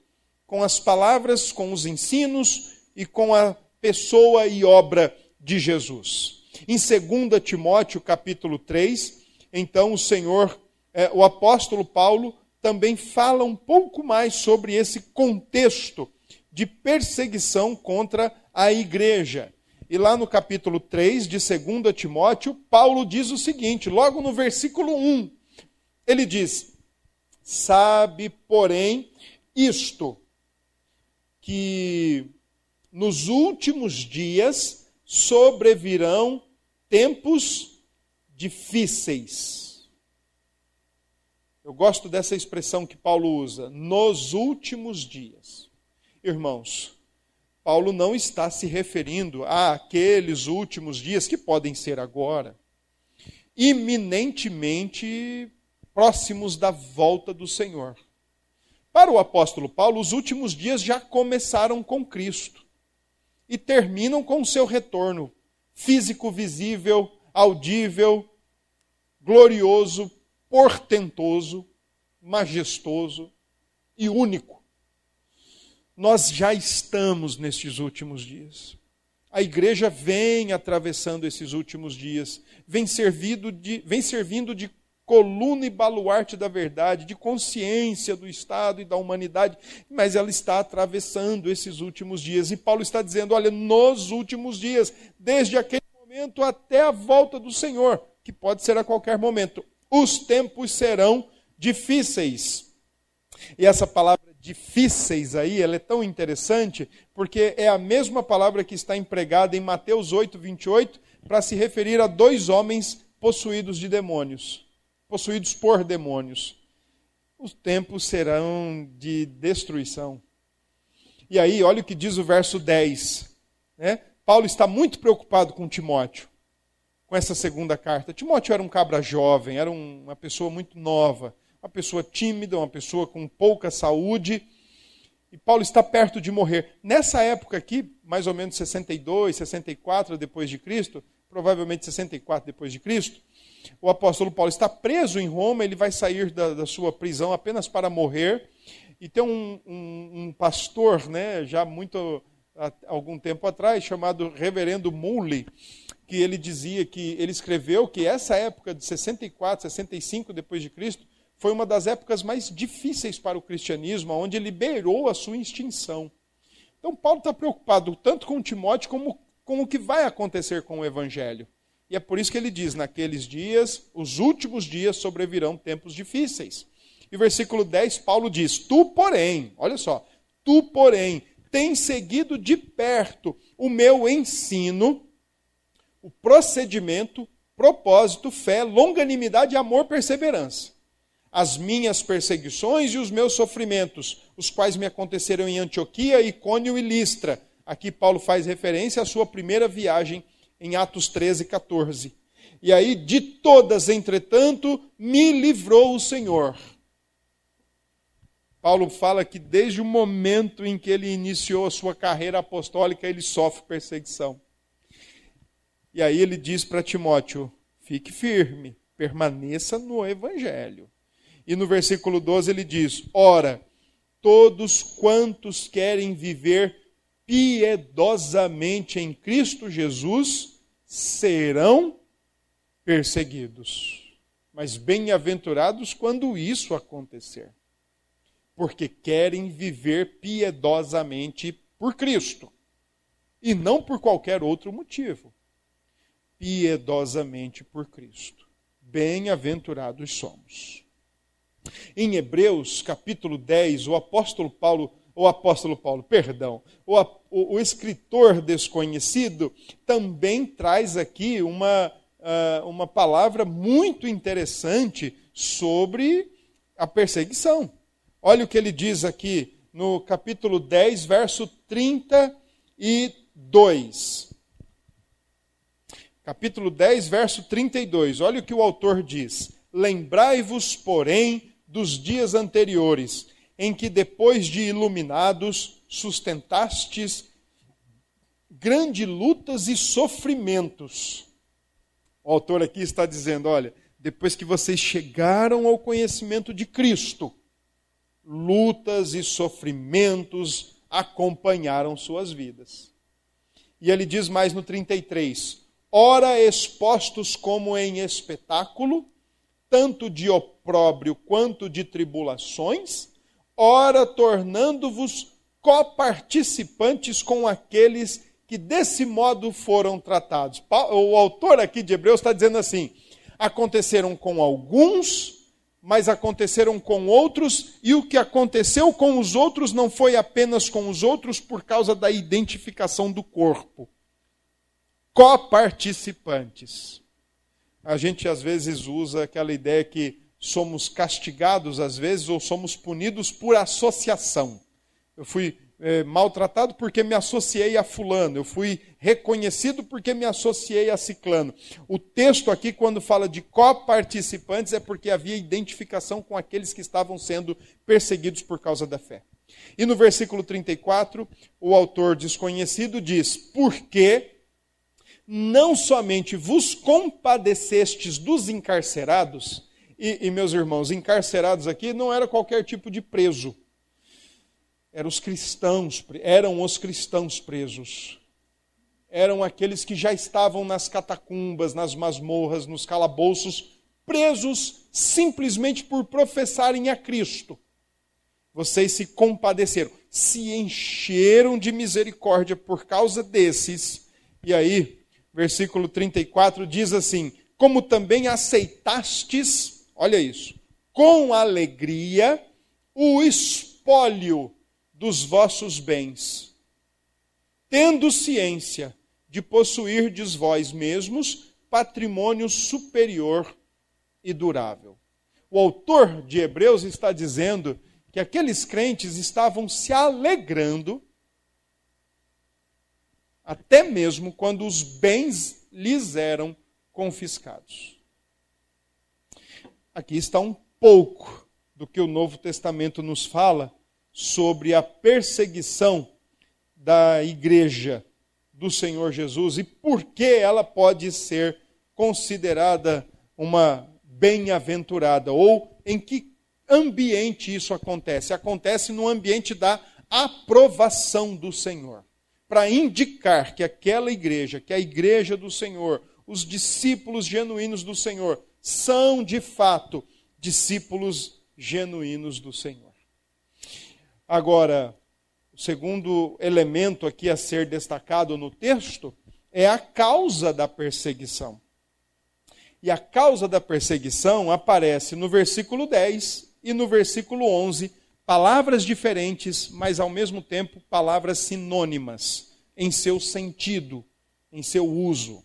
com as palavras, com os ensinos e com a pessoa e obra de Jesus. Em 2 Timóteo capítulo 3, então o Senhor, é, o apóstolo Paulo, também fala um pouco mais sobre esse contexto de perseguição contra a igreja. E lá no capítulo 3 de 2 Timóteo, Paulo diz o seguinte, logo no versículo 1, ele diz: Sabe, porém, isto, que nos últimos dias sobrevirão tempos difíceis. Eu gosto dessa expressão que Paulo usa, nos últimos dias. Irmãos, Paulo não está se referindo àqueles últimos dias que podem ser agora, iminentemente próximos da volta do Senhor. Para o apóstolo Paulo, os últimos dias já começaram com Cristo e terminam com o seu retorno físico, visível, audível, glorioso, portentoso, majestoso e único nós já estamos nestes últimos dias. A igreja vem atravessando esses últimos dias, vem, de, vem servindo de coluna e baluarte da verdade, de consciência do Estado e da humanidade, mas ela está atravessando esses últimos dias. E Paulo está dizendo: olha, nos últimos dias, desde aquele momento até a volta do Senhor, que pode ser a qualquer momento, os tempos serão difíceis. E essa palavra difíceis aí, ela é tão interessante, porque é a mesma palavra que está empregada em Mateus 8, 28, para se referir a dois homens possuídos de demônios, possuídos por demônios. Os tempos serão de destruição. E aí, olha o que diz o verso 10. Né? Paulo está muito preocupado com Timóteo, com essa segunda carta. Timóteo era um cabra jovem, era uma pessoa muito nova uma pessoa tímida, uma pessoa com pouca saúde. E Paulo está perto de morrer. Nessa época aqui, mais ou menos 62, 64 depois de Cristo, provavelmente 64 depois de Cristo, o apóstolo Paulo está preso em Roma, ele vai sair da, da sua prisão apenas para morrer. E tem um, um, um pastor, né, já muito há algum tempo atrás, chamado Reverendo Mully, que ele dizia que ele escreveu que essa época de 64, 65 depois de Cristo foi uma das épocas mais difíceis para o cristianismo, onde ele beirou a sua extinção. Então Paulo está preocupado tanto com Timóteo como com o que vai acontecer com o evangelho. E é por isso que ele diz: naqueles dias, os últimos dias sobrevirão tempos difíceis. E versículo 10, Paulo diz: Tu, porém, olha só, tu, porém, tens seguido de perto o meu ensino, o procedimento, propósito, fé, longanimidade, amor, perseverança. As minhas perseguições e os meus sofrimentos, os quais me aconteceram em Antioquia, Icônio e Listra. Aqui Paulo faz referência à sua primeira viagem em Atos 13, 14. E aí, de todas, entretanto, me livrou o Senhor Paulo fala que desde o momento em que ele iniciou a sua carreira apostólica, ele sofre perseguição. E aí ele diz para Timóteo: fique firme, permaneça no evangelho. E no versículo 12 ele diz: Ora, todos quantos querem viver piedosamente em Cristo Jesus serão perseguidos. Mas bem-aventurados quando isso acontecer porque querem viver piedosamente por Cristo e não por qualquer outro motivo. Piedosamente por Cristo. Bem-aventurados somos. Em Hebreus, capítulo 10, o apóstolo Paulo, o apóstolo Paulo, perdão, o, o, o escritor desconhecido também traz aqui uma, uh, uma palavra muito interessante sobre a perseguição. Olha o que ele diz aqui no capítulo 10, verso 32. Capítulo 10, verso 32. Olha o que o autor diz: Lembrai-vos, porém, dos dias anteriores, em que, depois de iluminados, sustentastes grandes lutas e sofrimentos. O autor aqui está dizendo: olha, depois que vocês chegaram ao conhecimento de Cristo, lutas e sofrimentos acompanharam suas vidas. E ele diz mais no 33: ora expostos como em espetáculo, tanto de opróbrio quanto de tribulações, ora tornando-vos coparticipantes com aqueles que desse modo foram tratados. O autor aqui de Hebreus está dizendo assim: aconteceram com alguns, mas aconteceram com outros, e o que aconteceu com os outros não foi apenas com os outros por causa da identificação do corpo. Coparticipantes. A gente às vezes usa aquela ideia que somos castigados às vezes ou somos punidos por associação. Eu fui é, maltratado porque me associei a fulano, eu fui reconhecido porque me associei a ciclano. O texto aqui, quando fala de coparticipantes, é porque havia identificação com aqueles que estavam sendo perseguidos por causa da fé. E no versículo 34, o autor desconhecido diz: Porque não somente vos compadecestes dos encarcerados, e, e meus irmãos, encarcerados aqui não era qualquer tipo de preso eram os cristãos, eram os cristãos presos. Eram aqueles que já estavam nas catacumbas, nas masmorras, nos calabouços, presos simplesmente por professarem a Cristo. Vocês se compadeceram, se encheram de misericórdia por causa desses. E aí, versículo 34 diz assim: Como também aceitastes, olha isso, com alegria o espólio dos vossos bens, tendo ciência de possuirdes vós mesmos patrimônio superior e durável. O autor de Hebreus está dizendo que aqueles crentes estavam se alegrando, até mesmo quando os bens lhes eram confiscados. Aqui está um pouco do que o Novo Testamento nos fala sobre a perseguição da igreja do Senhor Jesus e por que ela pode ser considerada uma bem-aventurada? Ou em que ambiente isso acontece? Acontece no ambiente da aprovação do Senhor. Para indicar que aquela igreja, que a igreja do Senhor, os discípulos genuínos do Senhor, são de fato discípulos genuínos do Senhor. Agora, o segundo elemento aqui a ser destacado no texto é a causa da perseguição. E a causa da perseguição aparece no versículo 10 e no versículo 11, palavras diferentes, mas ao mesmo tempo palavras sinônimas em seu sentido, em seu uso.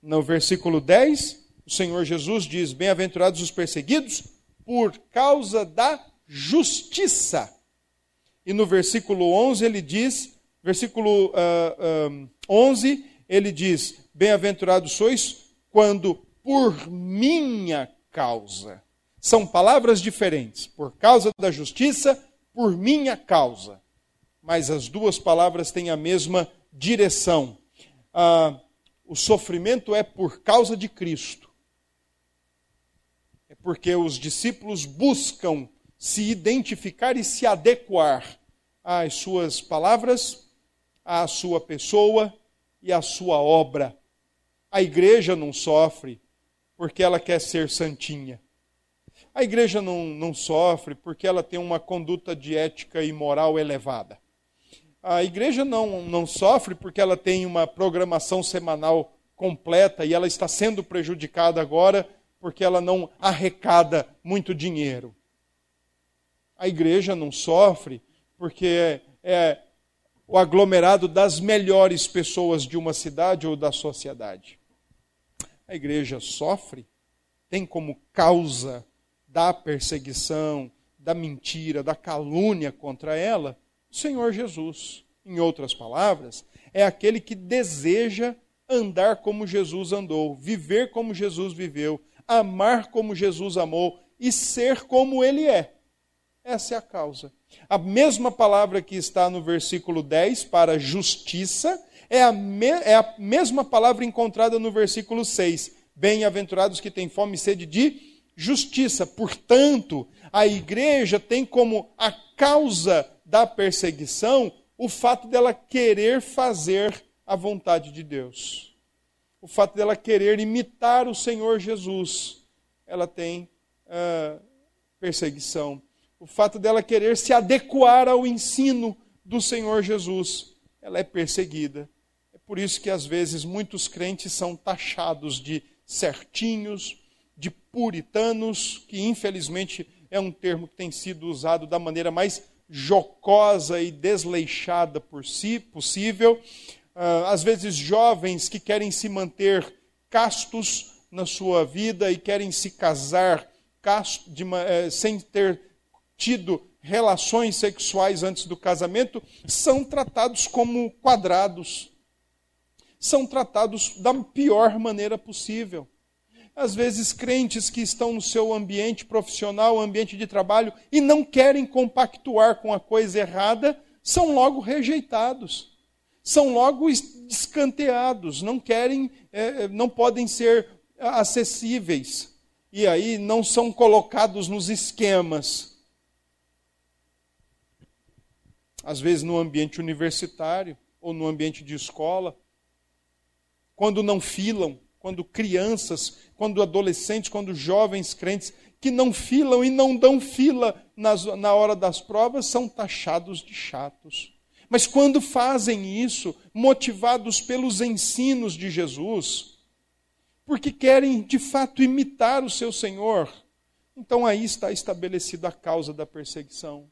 No versículo 10, o Senhor Jesus diz: Bem-aventurados os perseguidos por causa da justiça. E no versículo 11 ele diz, versículo uh, uh, 11, ele diz: Bem-aventurados sois quando por minha causa. São palavras diferentes. Por causa da justiça, por minha causa. Mas as duas palavras têm a mesma direção. Ah, o sofrimento é por causa de Cristo. É porque os discípulos buscam se identificar e se adequar às suas palavras, à sua pessoa e à sua obra. A igreja não sofre porque ela quer ser santinha. A igreja não, não sofre porque ela tem uma conduta de ética e moral elevada. A igreja não, não sofre porque ela tem uma programação semanal completa e ela está sendo prejudicada agora porque ela não arrecada muito dinheiro. A igreja não sofre porque é, é o aglomerado das melhores pessoas de uma cidade ou da sociedade a igreja sofre, tem como causa da perseguição, da mentira, da calúnia contra ela, o Senhor Jesus. Em outras palavras, é aquele que deseja andar como Jesus andou, viver como Jesus viveu, amar como Jesus amou e ser como ele é. Essa é a causa. A mesma palavra que está no versículo 10 para justiça é a, me, é a mesma palavra encontrada no versículo 6. Bem-aventurados que têm fome e sede de justiça. Portanto, a igreja tem como a causa da perseguição o fato dela querer fazer a vontade de Deus. O fato dela querer imitar o Senhor Jesus. Ela tem uh, perseguição. O fato dela querer se adequar ao ensino do Senhor Jesus. Ela é perseguida. Por isso que às vezes muitos crentes são taxados de certinhos, de puritanos, que infelizmente é um termo que tem sido usado da maneira mais jocosa e desleixada por si possível. Uh, às vezes jovens que querem se manter castos na sua vida e querem se casar casto, de, eh, sem ter tido relações sexuais antes do casamento, são tratados como quadrados, são tratados da pior maneira possível. Às vezes, crentes que estão no seu ambiente profissional, ambiente de trabalho, e não querem compactuar com a coisa errada, são logo rejeitados, são logo escanteados, não querem, é, é, não podem ser acessíveis, e aí não são colocados nos esquemas. Às vezes, no ambiente universitário ou no ambiente de escola, quando não filam, quando crianças, quando adolescentes, quando jovens crentes que não filam e não dão fila nas, na hora das provas são taxados de chatos. Mas quando fazem isso, motivados pelos ensinos de Jesus, porque querem de fato imitar o seu Senhor, então aí está estabelecida a causa da perseguição.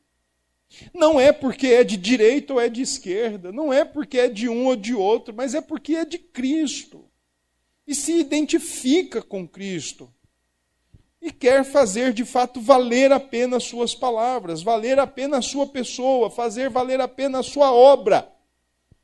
Não é porque é de direita ou é de esquerda, não é porque é de um ou de outro, mas é porque é de Cristo. E se identifica com Cristo. E quer fazer de fato valer a pena as suas palavras, valer a pena a sua pessoa, fazer valer a pena a sua obra.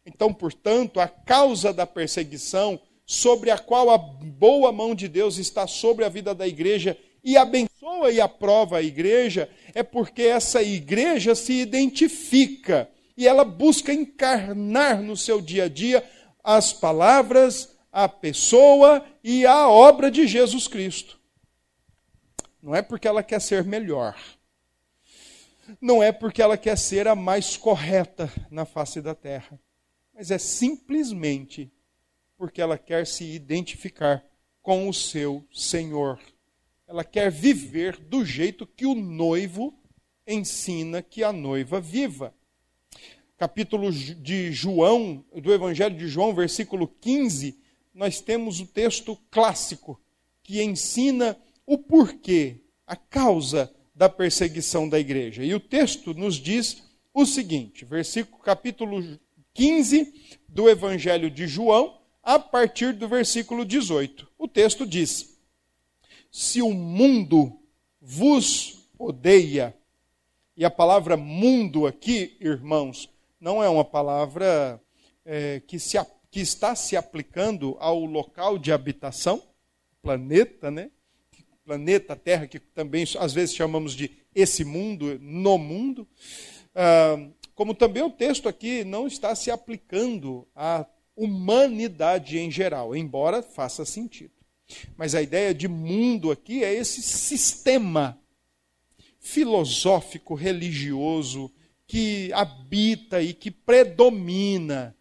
Então, portanto, a causa da perseguição, sobre a qual a boa mão de Deus está sobre a vida da igreja e abençoa e aprova a igreja, é porque essa igreja se identifica e ela busca encarnar no seu dia a dia as palavras, a pessoa e a obra de Jesus Cristo. Não é porque ela quer ser melhor. Não é porque ela quer ser a mais correta na face da terra. Mas é simplesmente porque ela quer se identificar com o seu Senhor. Ela quer viver do jeito que o noivo ensina que a noiva viva. Capítulo de João, do Evangelho de João, versículo 15, nós temos o texto clássico que ensina o porquê, a causa da perseguição da igreja. E o texto nos diz o seguinte, versículo capítulo 15 do Evangelho de João, a partir do versículo 18. O texto diz: Se o mundo vos odeia, e a palavra mundo aqui, irmãos, não é uma palavra é, que, se, que está se aplicando ao local de habitação, planeta, né? planeta Terra, que também às vezes chamamos de esse mundo, no mundo, ah, como também o texto aqui não está se aplicando à humanidade em geral, embora faça sentido. Mas a ideia de mundo aqui é esse sistema filosófico, religioso, que habita e que predomina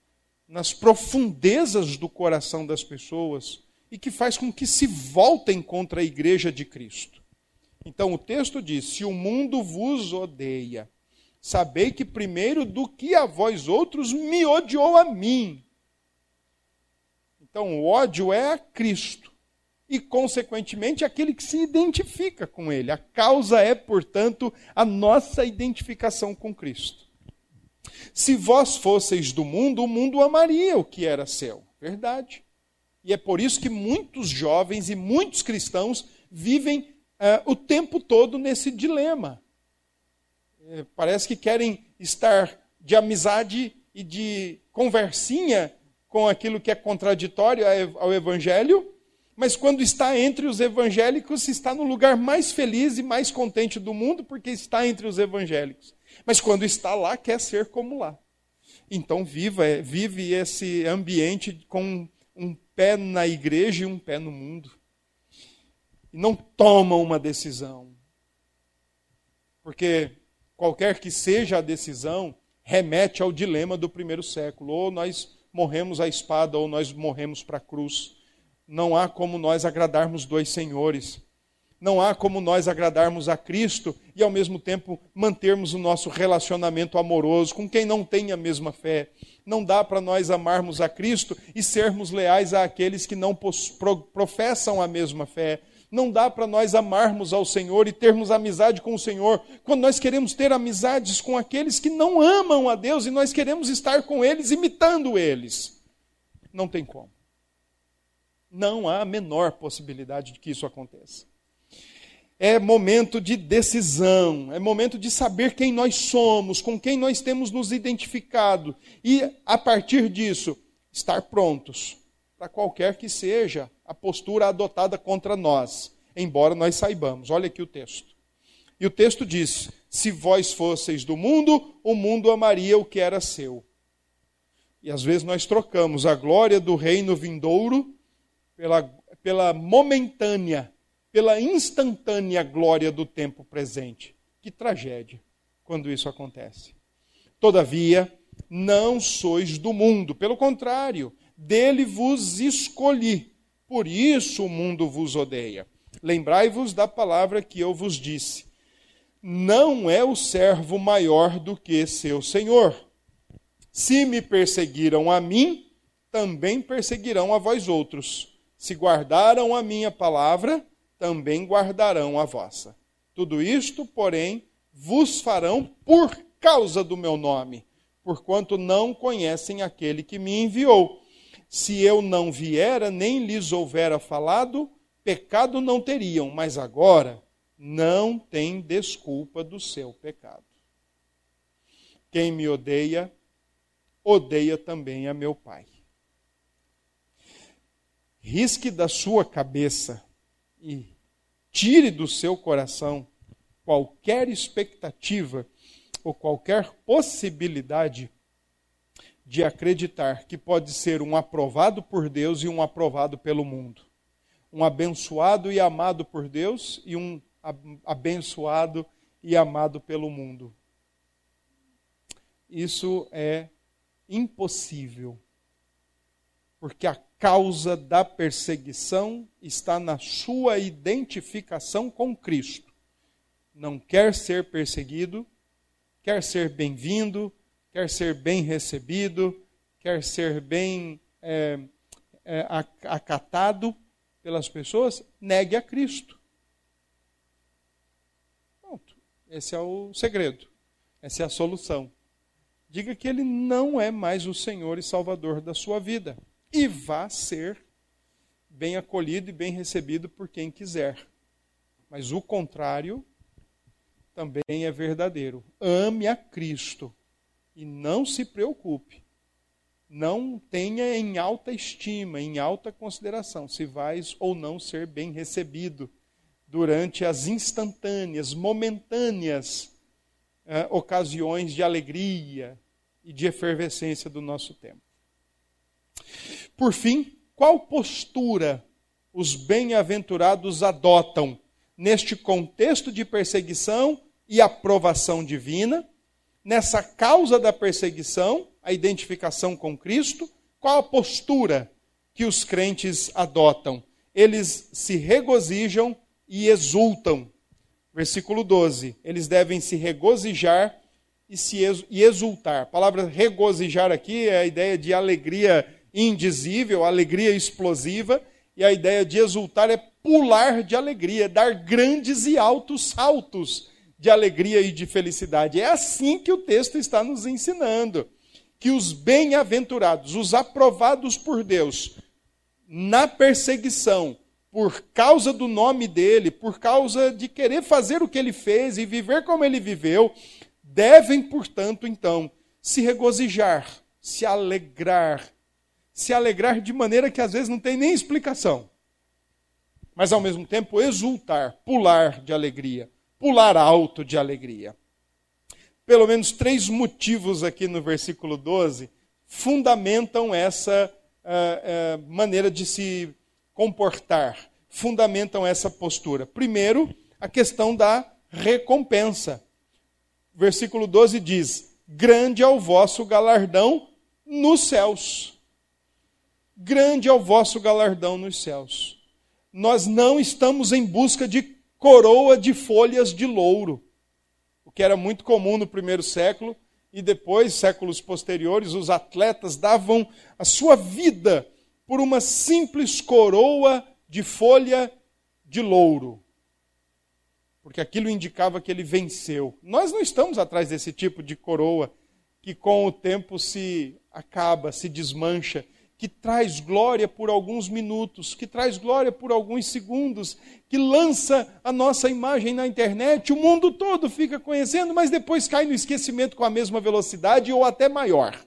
nas profundezas do coração das pessoas e que faz com que se voltem contra a igreja de Cristo. Então o texto diz: Se o mundo vos odeia, sabei que primeiro do que a vós outros me odiou a mim. Então o ódio é a Cristo e, consequentemente, aquele que se identifica com ele. A causa é, portanto, a nossa identificação com Cristo. Se vós fosseis do mundo, o mundo amaria o que era seu. Verdade. E é por isso que muitos jovens e muitos cristãos vivem uh, o tempo todo nesse dilema. É, parece que querem estar de amizade e de conversinha com aquilo que é contraditório ao Evangelho, mas quando está entre os evangélicos, está no lugar mais feliz e mais contente do mundo, porque está entre os evangélicos. Mas quando está lá, quer ser como lá. Então viva, é, vive esse ambiente com um pé na igreja e um pé no mundo. E não tomam uma decisão. Porque qualquer que seja a decisão, remete ao dilema do primeiro século. Ou nós morremos à espada, ou nós morremos para a cruz. Não há como nós agradarmos dois senhores. Não há como nós agradarmos a Cristo e ao mesmo tempo mantermos o nosso relacionamento amoroso com quem não tem a mesma fé. Não dá para nós amarmos a Cristo e sermos leais àqueles que não professam a mesma fé. Não dá para nós amarmos ao Senhor e termos amizade com o Senhor quando nós queremos ter amizades com aqueles que não amam a Deus e nós queremos estar com eles imitando eles. Não tem como. Não há a menor possibilidade de que isso aconteça é momento de decisão, é momento de saber quem nós somos, com quem nós temos nos identificado e, a partir disso, estar prontos para qualquer que seja a postura adotada contra nós, embora nós saibamos. Olha aqui o texto. E o texto diz: Se vós fosseis do mundo, o mundo amaria o que era seu. E às vezes nós trocamos a glória do reino vindouro pela, pela momentânea pela instantânea glória do tempo presente. Que tragédia quando isso acontece. Todavia, não sois do mundo, pelo contrário, dele vos escolhi. Por isso o mundo vos odeia. Lembrai-vos da palavra que eu vos disse: Não é o servo maior do que seu senhor. Se me perseguiram a mim, também perseguirão a vós outros. Se guardaram a minha palavra, também guardarão a vossa. Tudo isto, porém, vos farão por causa do meu nome, porquanto não conhecem aquele que me enviou. Se eu não viera, nem lhes houvera falado, pecado não teriam, mas agora não tem desculpa do seu pecado. Quem me odeia, odeia também a meu Pai. Risque da sua cabeça e tire do seu coração qualquer expectativa ou qualquer possibilidade de acreditar que pode ser um aprovado por Deus e um aprovado pelo mundo. Um abençoado e amado por Deus e um abençoado e amado pelo mundo. Isso é impossível, porque a causa da perseguição está na sua identificação com Cristo. Não quer ser perseguido, quer ser bem-vindo, quer ser bem recebido, quer ser bem é, é, acatado pelas pessoas, negue a Cristo. Pronto. Esse é o segredo. Essa é a solução. Diga que ele não é mais o Senhor e Salvador da sua vida e vá ser bem acolhido e bem recebido por quem quiser. Mas o contrário também é verdadeiro. Ame a Cristo e não se preocupe. Não tenha em alta estima, em alta consideração, se vais ou não ser bem recebido durante as instantâneas, momentâneas eh, ocasiões de alegria e de efervescência do nosso tempo. Por fim, qual postura os bem-aventurados adotam neste contexto de perseguição e aprovação divina, nessa causa da perseguição, a identificação com Cristo? Qual a postura que os crentes adotam? Eles se regozijam e exultam. Versículo 12. Eles devem se regozijar e se exultar. A palavra regozijar aqui é a ideia de alegria indizível, alegria explosiva, e a ideia de exultar é pular de alegria, dar grandes e altos saltos de alegria e de felicidade. É assim que o texto está nos ensinando. Que os bem-aventurados, os aprovados por Deus, na perseguição, por causa do nome dele, por causa de querer fazer o que ele fez e viver como ele viveu, devem, portanto, então, se regozijar, se alegrar se alegrar de maneira que às vezes não tem nem explicação. Mas ao mesmo tempo exultar, pular de alegria, pular alto de alegria. Pelo menos três motivos aqui no versículo 12 fundamentam essa uh, uh, maneira de se comportar, fundamentam essa postura. Primeiro, a questão da recompensa. Versículo 12 diz: Grande é o vosso galardão nos céus grande é o vosso galardão nos céus. Nós não estamos em busca de coroa de folhas de louro, o que era muito comum no primeiro século, e depois, séculos posteriores, os atletas davam a sua vida por uma simples coroa de folha de louro. Porque aquilo indicava que ele venceu. Nós não estamos atrás desse tipo de coroa que com o tempo se acaba, se desmancha que traz glória por alguns minutos, que traz glória por alguns segundos, que lança a nossa imagem na internet, o mundo todo fica conhecendo, mas depois cai no esquecimento com a mesma velocidade ou até maior.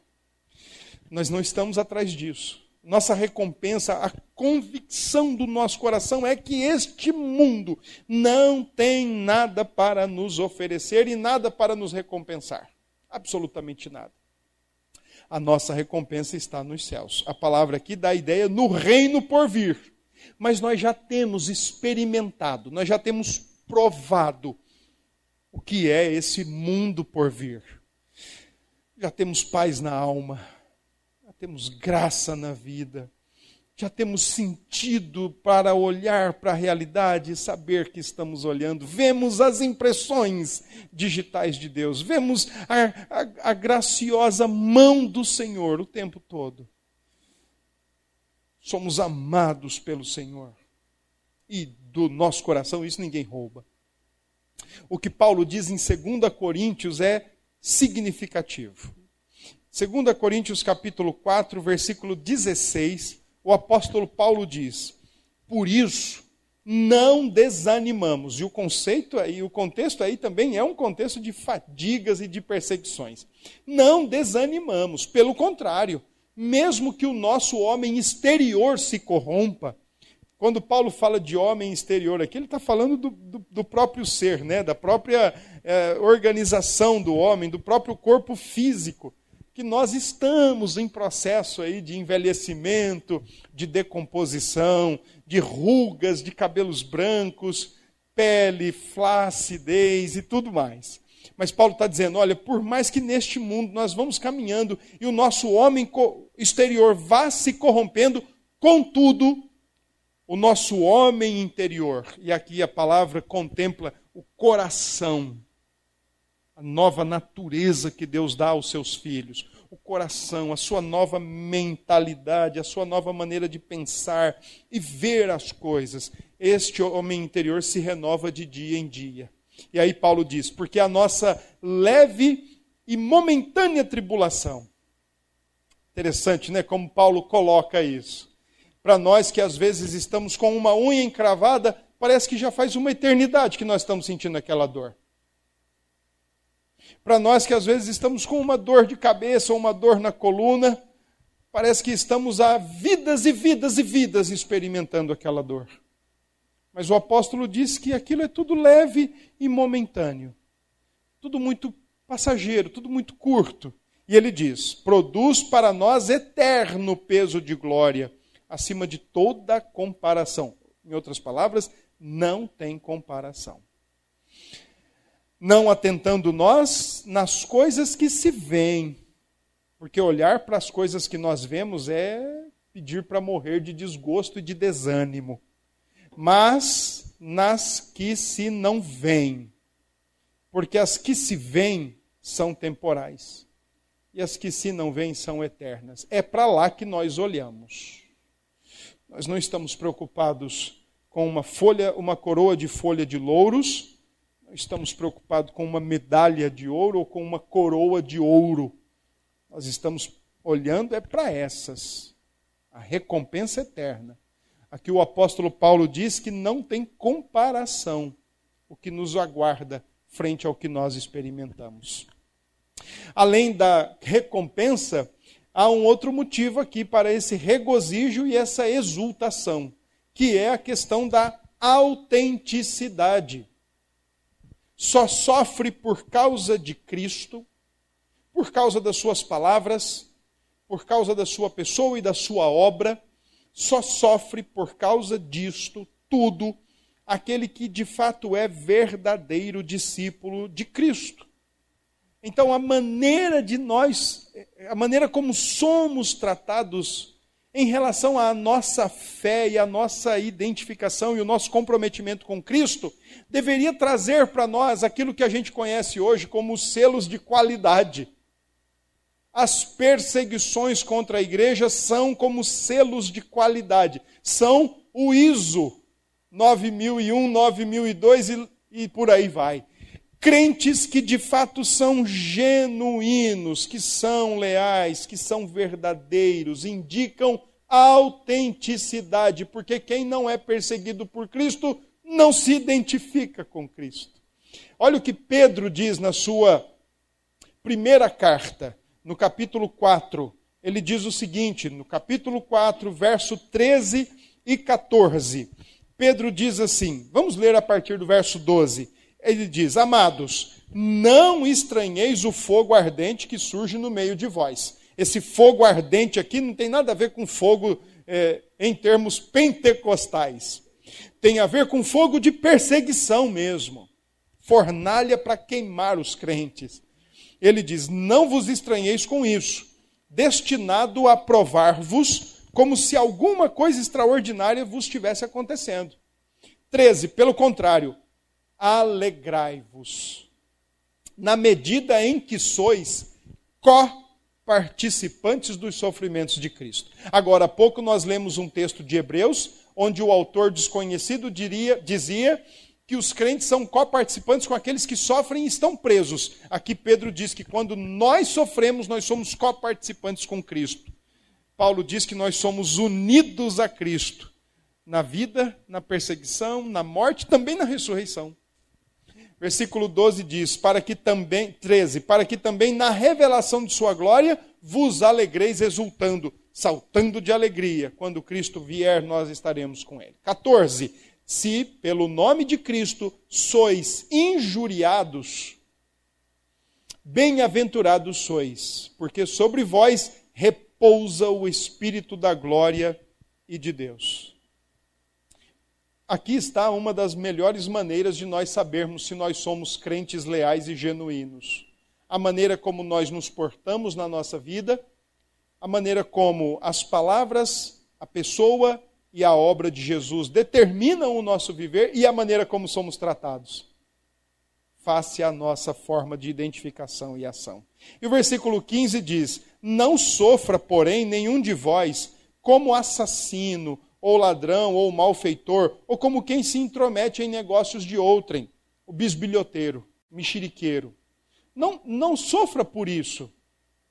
Nós não estamos atrás disso. Nossa recompensa, a convicção do nosso coração é que este mundo não tem nada para nos oferecer e nada para nos recompensar. Absolutamente nada a nossa recompensa está nos céus. A palavra aqui dá a ideia no reino por vir. Mas nós já temos experimentado, nós já temos provado o que é esse mundo por vir. Já temos paz na alma, já temos graça na vida, já temos sentido para olhar para a realidade e saber que estamos olhando. Vemos as impressões digitais de Deus, vemos a, a, a graciosa mão do Senhor o tempo todo. Somos amados pelo Senhor. E do nosso coração isso ninguém rouba. O que Paulo diz em 2 Coríntios é significativo. 2 Coríntios capítulo 4, versículo 16 o apóstolo Paulo diz: Por isso, não desanimamos. E o conceito aí, o contexto aí também é um contexto de fadigas e de perseguições. Não desanimamos, pelo contrário, mesmo que o nosso homem exterior se corrompa, quando Paulo fala de homem exterior aqui, ele está falando do, do, do, próprio ser, né? da própria é, organização do homem, do próprio corpo físico que nós estamos em processo aí de envelhecimento, de decomposição, de rugas, de cabelos brancos. pele, flacidez e tudo mais. Mas Paulo está dizendo: olha, por mais que neste mundo nós vamos caminhando e o nosso homem exterior vá se corrompendo, contudo, o nosso homem interior, e aqui a palavra contempla o coração, a nova natureza que Deus dá aos seus filhos, o coração, a sua nova mentalidade, a sua nova maneira de pensar e ver as coisas. Este homem interior se renova de dia em dia. E aí Paulo diz: porque a nossa leve e momentânea tribulação. Interessante, né? Como Paulo coloca isso. Para nós que às vezes estamos com uma unha encravada, parece que já faz uma eternidade que nós estamos sentindo aquela dor. Para nós que às vezes estamos com uma dor de cabeça ou uma dor na coluna, parece que estamos há vidas e vidas e vidas experimentando aquela dor. Mas o apóstolo diz que aquilo é tudo leve e momentâneo. Tudo muito passageiro, tudo muito curto. E ele diz: produz para nós eterno peso de glória, acima de toda comparação. Em outras palavras, não tem comparação. Não atentando nós nas coisas que se veem, porque olhar para as coisas que nós vemos é pedir para morrer de desgosto e de desânimo mas nas que se não veem. Porque as que se veem são temporais, e as que se não veem são eternas. É para lá que nós olhamos. Nós não estamos preocupados com uma folha, uma coroa de folha de louros, nós estamos preocupados com uma medalha de ouro ou com uma coroa de ouro. Nós estamos olhando é para essas, a recompensa eterna. Aqui o apóstolo Paulo diz que não tem comparação o que nos aguarda frente ao que nós experimentamos. Além da recompensa, há um outro motivo aqui para esse regozijo e essa exultação, que é a questão da autenticidade. Só sofre por causa de Cristo, por causa das suas palavras, por causa da sua pessoa e da sua obra, só sofre por causa disto tudo aquele que de fato é verdadeiro discípulo de Cristo. Então, a maneira de nós, a maneira como somos tratados em relação à nossa fé e à nossa identificação e o nosso comprometimento com Cristo, deveria trazer para nós aquilo que a gente conhece hoje como selos de qualidade as perseguições contra a igreja são como selos de qualidade. São o ISO 9001, 9002 e, e por aí vai. Crentes que de fato são genuínos, que são leais, que são verdadeiros, indicam autenticidade, porque quem não é perseguido por Cristo não se identifica com Cristo. Olha o que Pedro diz na sua primeira carta no capítulo 4, ele diz o seguinte, no capítulo 4, verso 13 e 14. Pedro diz assim: vamos ler a partir do verso 12. Ele diz: Amados, não estranheis o fogo ardente que surge no meio de vós. Esse fogo ardente aqui não tem nada a ver com fogo é, em termos pentecostais. Tem a ver com fogo de perseguição mesmo fornalha para queimar os crentes ele diz: Não vos estranheis com isso, destinado a provar-vos como se alguma coisa extraordinária vos estivesse acontecendo. 13. Pelo contrário, alegrai-vos, na medida em que sois co-participantes dos sofrimentos de Cristo. Agora, há pouco nós lemos um texto de Hebreus, onde o autor desconhecido diria, dizia que os crentes são coparticipantes com aqueles que sofrem e estão presos. Aqui Pedro diz que quando nós sofremos, nós somos coparticipantes com Cristo. Paulo diz que nós somos unidos a Cristo na vida, na perseguição, na morte, também na ressurreição. Versículo 12 diz: "Para que também 13, para que também na revelação de sua glória vos alegreis exultando, saltando de alegria, quando Cristo vier, nós estaremos com ele." 14 se pelo nome de Cristo sois injuriados, bem-aventurados sois, porque sobre vós repousa o Espírito da glória e de Deus. Aqui está uma das melhores maneiras de nós sabermos se nós somos crentes leais e genuínos. A maneira como nós nos portamos na nossa vida, a maneira como as palavras, a pessoa e a obra de Jesus determinam o nosso viver e a maneira como somos tratados face à nossa forma de identificação e ação. E o versículo 15 diz: Não sofra, porém, nenhum de vós como assassino, ou ladrão, ou malfeitor, ou como quem se intromete em negócios de outrem, o bisbilhoteiro, mexeriqueiro. Não, não sofra por isso.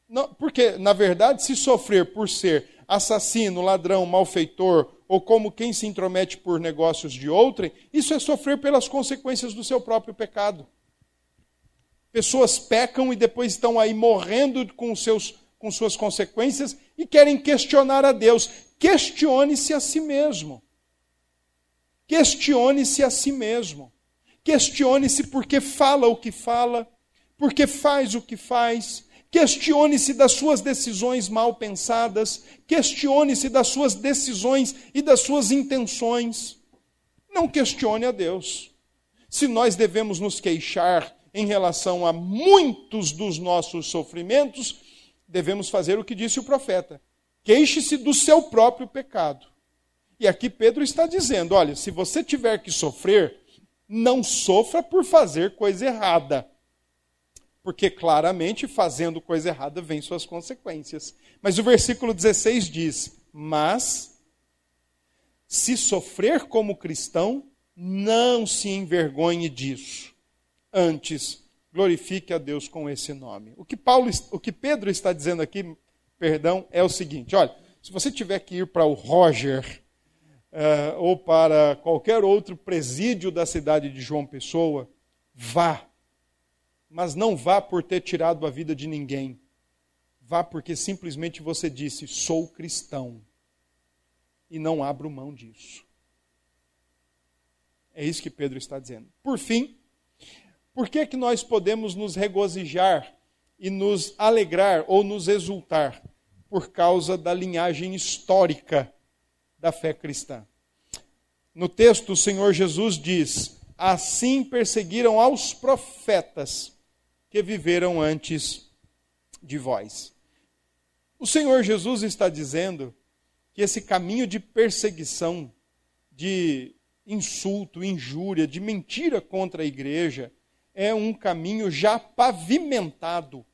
Não, porque, na verdade, se sofrer por ser assassino, ladrão, malfeitor, ou como quem se intromete por negócios de outrem, isso é sofrer pelas consequências do seu próprio pecado. Pessoas pecam e depois estão aí morrendo com, seus, com suas consequências e querem questionar a Deus. Questione-se a si mesmo. Questione-se a si mesmo. Questione-se porque fala o que fala, porque faz o que faz. Questione-se das suas decisões mal pensadas. Questione-se das suas decisões e das suas intenções. Não questione a Deus. Se nós devemos nos queixar em relação a muitos dos nossos sofrimentos, devemos fazer o que disse o profeta: queixe-se do seu próprio pecado. E aqui Pedro está dizendo: olha, se você tiver que sofrer, não sofra por fazer coisa errada. Porque claramente fazendo coisa errada vem suas consequências. Mas o versículo 16 diz: Mas se sofrer como cristão, não se envergonhe disso antes glorifique a Deus com esse nome. O que Paulo, o que Pedro está dizendo aqui, perdão, é o seguinte: olha, se você tiver que ir para o Roger uh, ou para qualquer outro presídio da cidade de João Pessoa, vá. Mas não vá por ter tirado a vida de ninguém. Vá porque simplesmente você disse: sou cristão. E não abro mão disso. É isso que Pedro está dizendo. Por fim, por que, que nós podemos nos regozijar e nos alegrar ou nos exultar? Por causa da linhagem histórica da fé cristã. No texto, o Senhor Jesus diz: Assim perseguiram aos profetas que viveram antes de vós. O Senhor Jesus está dizendo que esse caminho de perseguição, de insulto, injúria, de mentira contra a igreja, é um caminho já pavimentado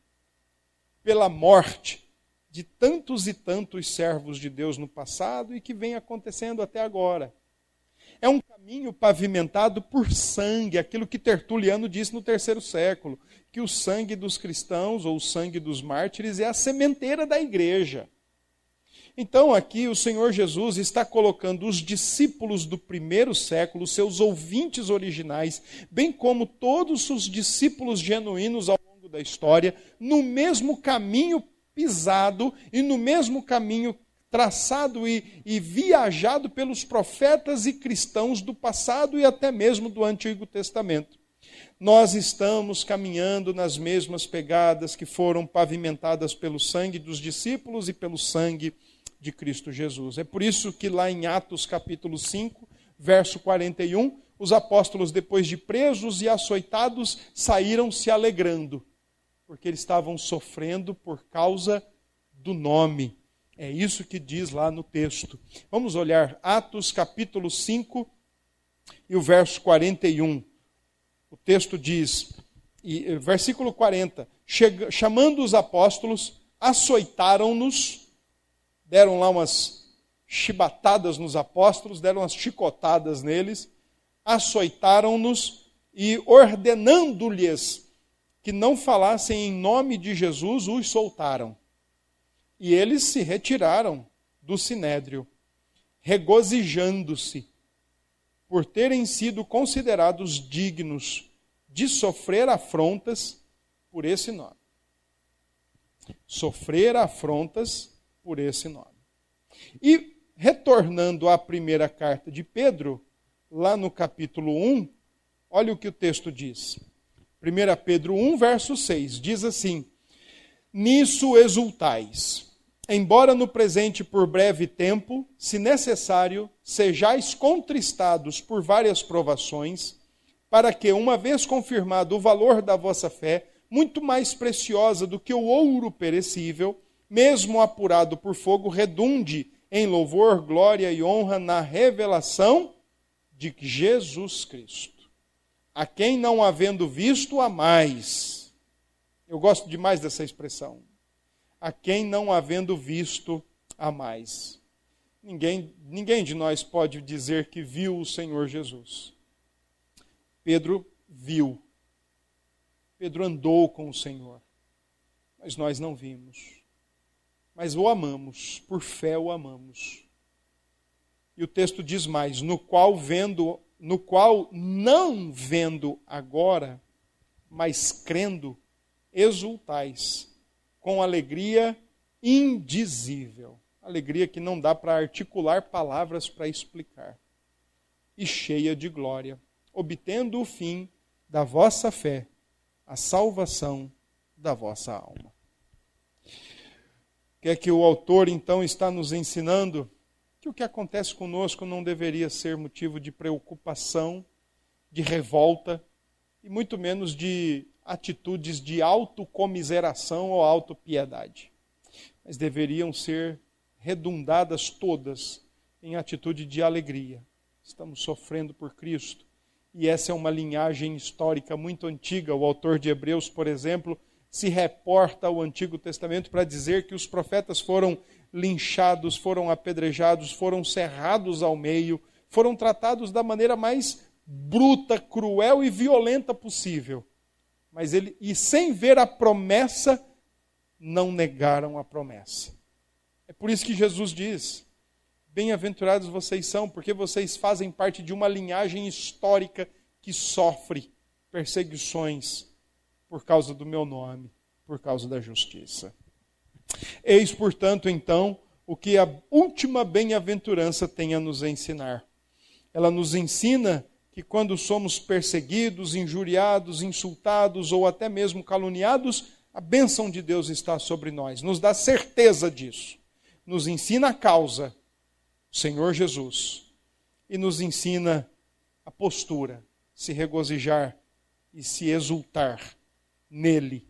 pela morte de tantos e tantos servos de Deus no passado e que vem acontecendo até agora. É um caminho pavimentado por sangue, aquilo que Tertuliano disse no terceiro século, que o sangue dos cristãos ou o sangue dos mártires é a sementeira da igreja. Então, aqui o Senhor Jesus está colocando os discípulos do primeiro século, seus ouvintes originais, bem como todos os discípulos genuínos ao longo da história, no mesmo caminho pisado e no mesmo caminho traçado e, e, viajado pelos profetas e cristãos do passado e até mesmo do Antigo Testamento. Nós estamos caminhando nas mesmas pegadas que foram pavimentadas pelo sangue dos discípulos e pelo sangue de Cristo Jesus. É por isso que lá em Atos capítulo 5, verso 41, os apóstolos, depois de presos e açoitados, saíram se alegrando, porque eles estavam sofrendo por causa do nome. É isso que diz lá no texto. Vamos olhar Atos capítulo 5 e o verso 41. O texto diz, e, eh, versículo 40: chamando os apóstolos, açoitaram-nos deram lá umas chibatadas nos apóstolos, deram umas chicotadas neles, açoitaram-nos e, ordenando-lhes que não falassem em nome de Jesus, os soltaram. E eles se retiraram do sinédrio, regozijando-se por terem sido considerados dignos de sofrer afrontas por esse nome. Sofrer afrontas por esse nome. E retornando à primeira carta de Pedro, lá no capítulo 1, olha o que o texto diz. 1 Pedro 1, verso 6, diz assim: Nisso exultais, embora no presente por breve tempo, se necessário, sejais contristados por várias provações, para que, uma vez confirmado o valor da vossa fé, muito mais preciosa do que o ouro perecível, mesmo apurado por fogo, redunde em louvor, glória e honra na revelação de Jesus Cristo, a quem não havendo visto a mais. Eu gosto demais dessa expressão a quem não havendo visto a mais. Ninguém, ninguém de nós pode dizer que viu o Senhor Jesus. Pedro viu. Pedro andou com o Senhor. Mas nós não vimos. Mas o amamos, por fé o amamos. E o texto diz mais: no qual vendo, no qual não vendo agora, mas crendo, exultais com alegria indizível. Alegria que não dá para articular palavras para explicar. E cheia de glória, obtendo o fim da vossa fé, a salvação da vossa alma. Que é que o autor então está nos ensinando? Que o que acontece conosco não deveria ser motivo de preocupação, de revolta e muito menos de atitudes de autocomiseração ou autopiedade, mas deveriam ser redundadas todas em atitude de alegria. Estamos sofrendo por Cristo. E essa é uma linhagem histórica muito antiga. O autor de Hebreus, por exemplo, se reporta ao Antigo Testamento para dizer que os profetas foram linchados, foram apedrejados, foram cerrados ao meio, foram tratados da maneira mais bruta, cruel e violenta possível mas ele e sem ver a promessa não negaram a promessa. É por isso que Jesus diz: Bem-aventurados vocês são, porque vocês fazem parte de uma linhagem histórica que sofre perseguições por causa do meu nome, por causa da justiça. Eis, portanto, então, o que a última bem-aventurança tem a nos ensinar. Ela nos ensina que quando somos perseguidos, injuriados, insultados ou até mesmo caluniados, a bênção de Deus está sobre nós, nos dá certeza disso. Nos ensina a causa, o Senhor Jesus, e nos ensina a postura, se regozijar e se exultar nele,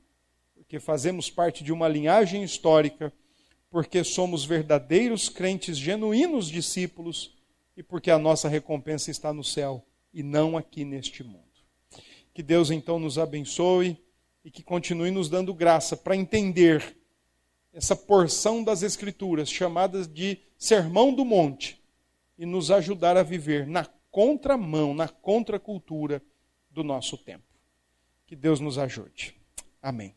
porque fazemos parte de uma linhagem histórica, porque somos verdadeiros crentes, genuínos discípulos e porque a nossa recompensa está no céu e não aqui neste mundo. Que Deus então nos abençoe e que continue nos dando graça para entender essa porção das Escrituras chamadas de Sermão do Monte e nos ajudar a viver na contramão, na contracultura do nosso tempo. Que Deus nos ajude. Amém.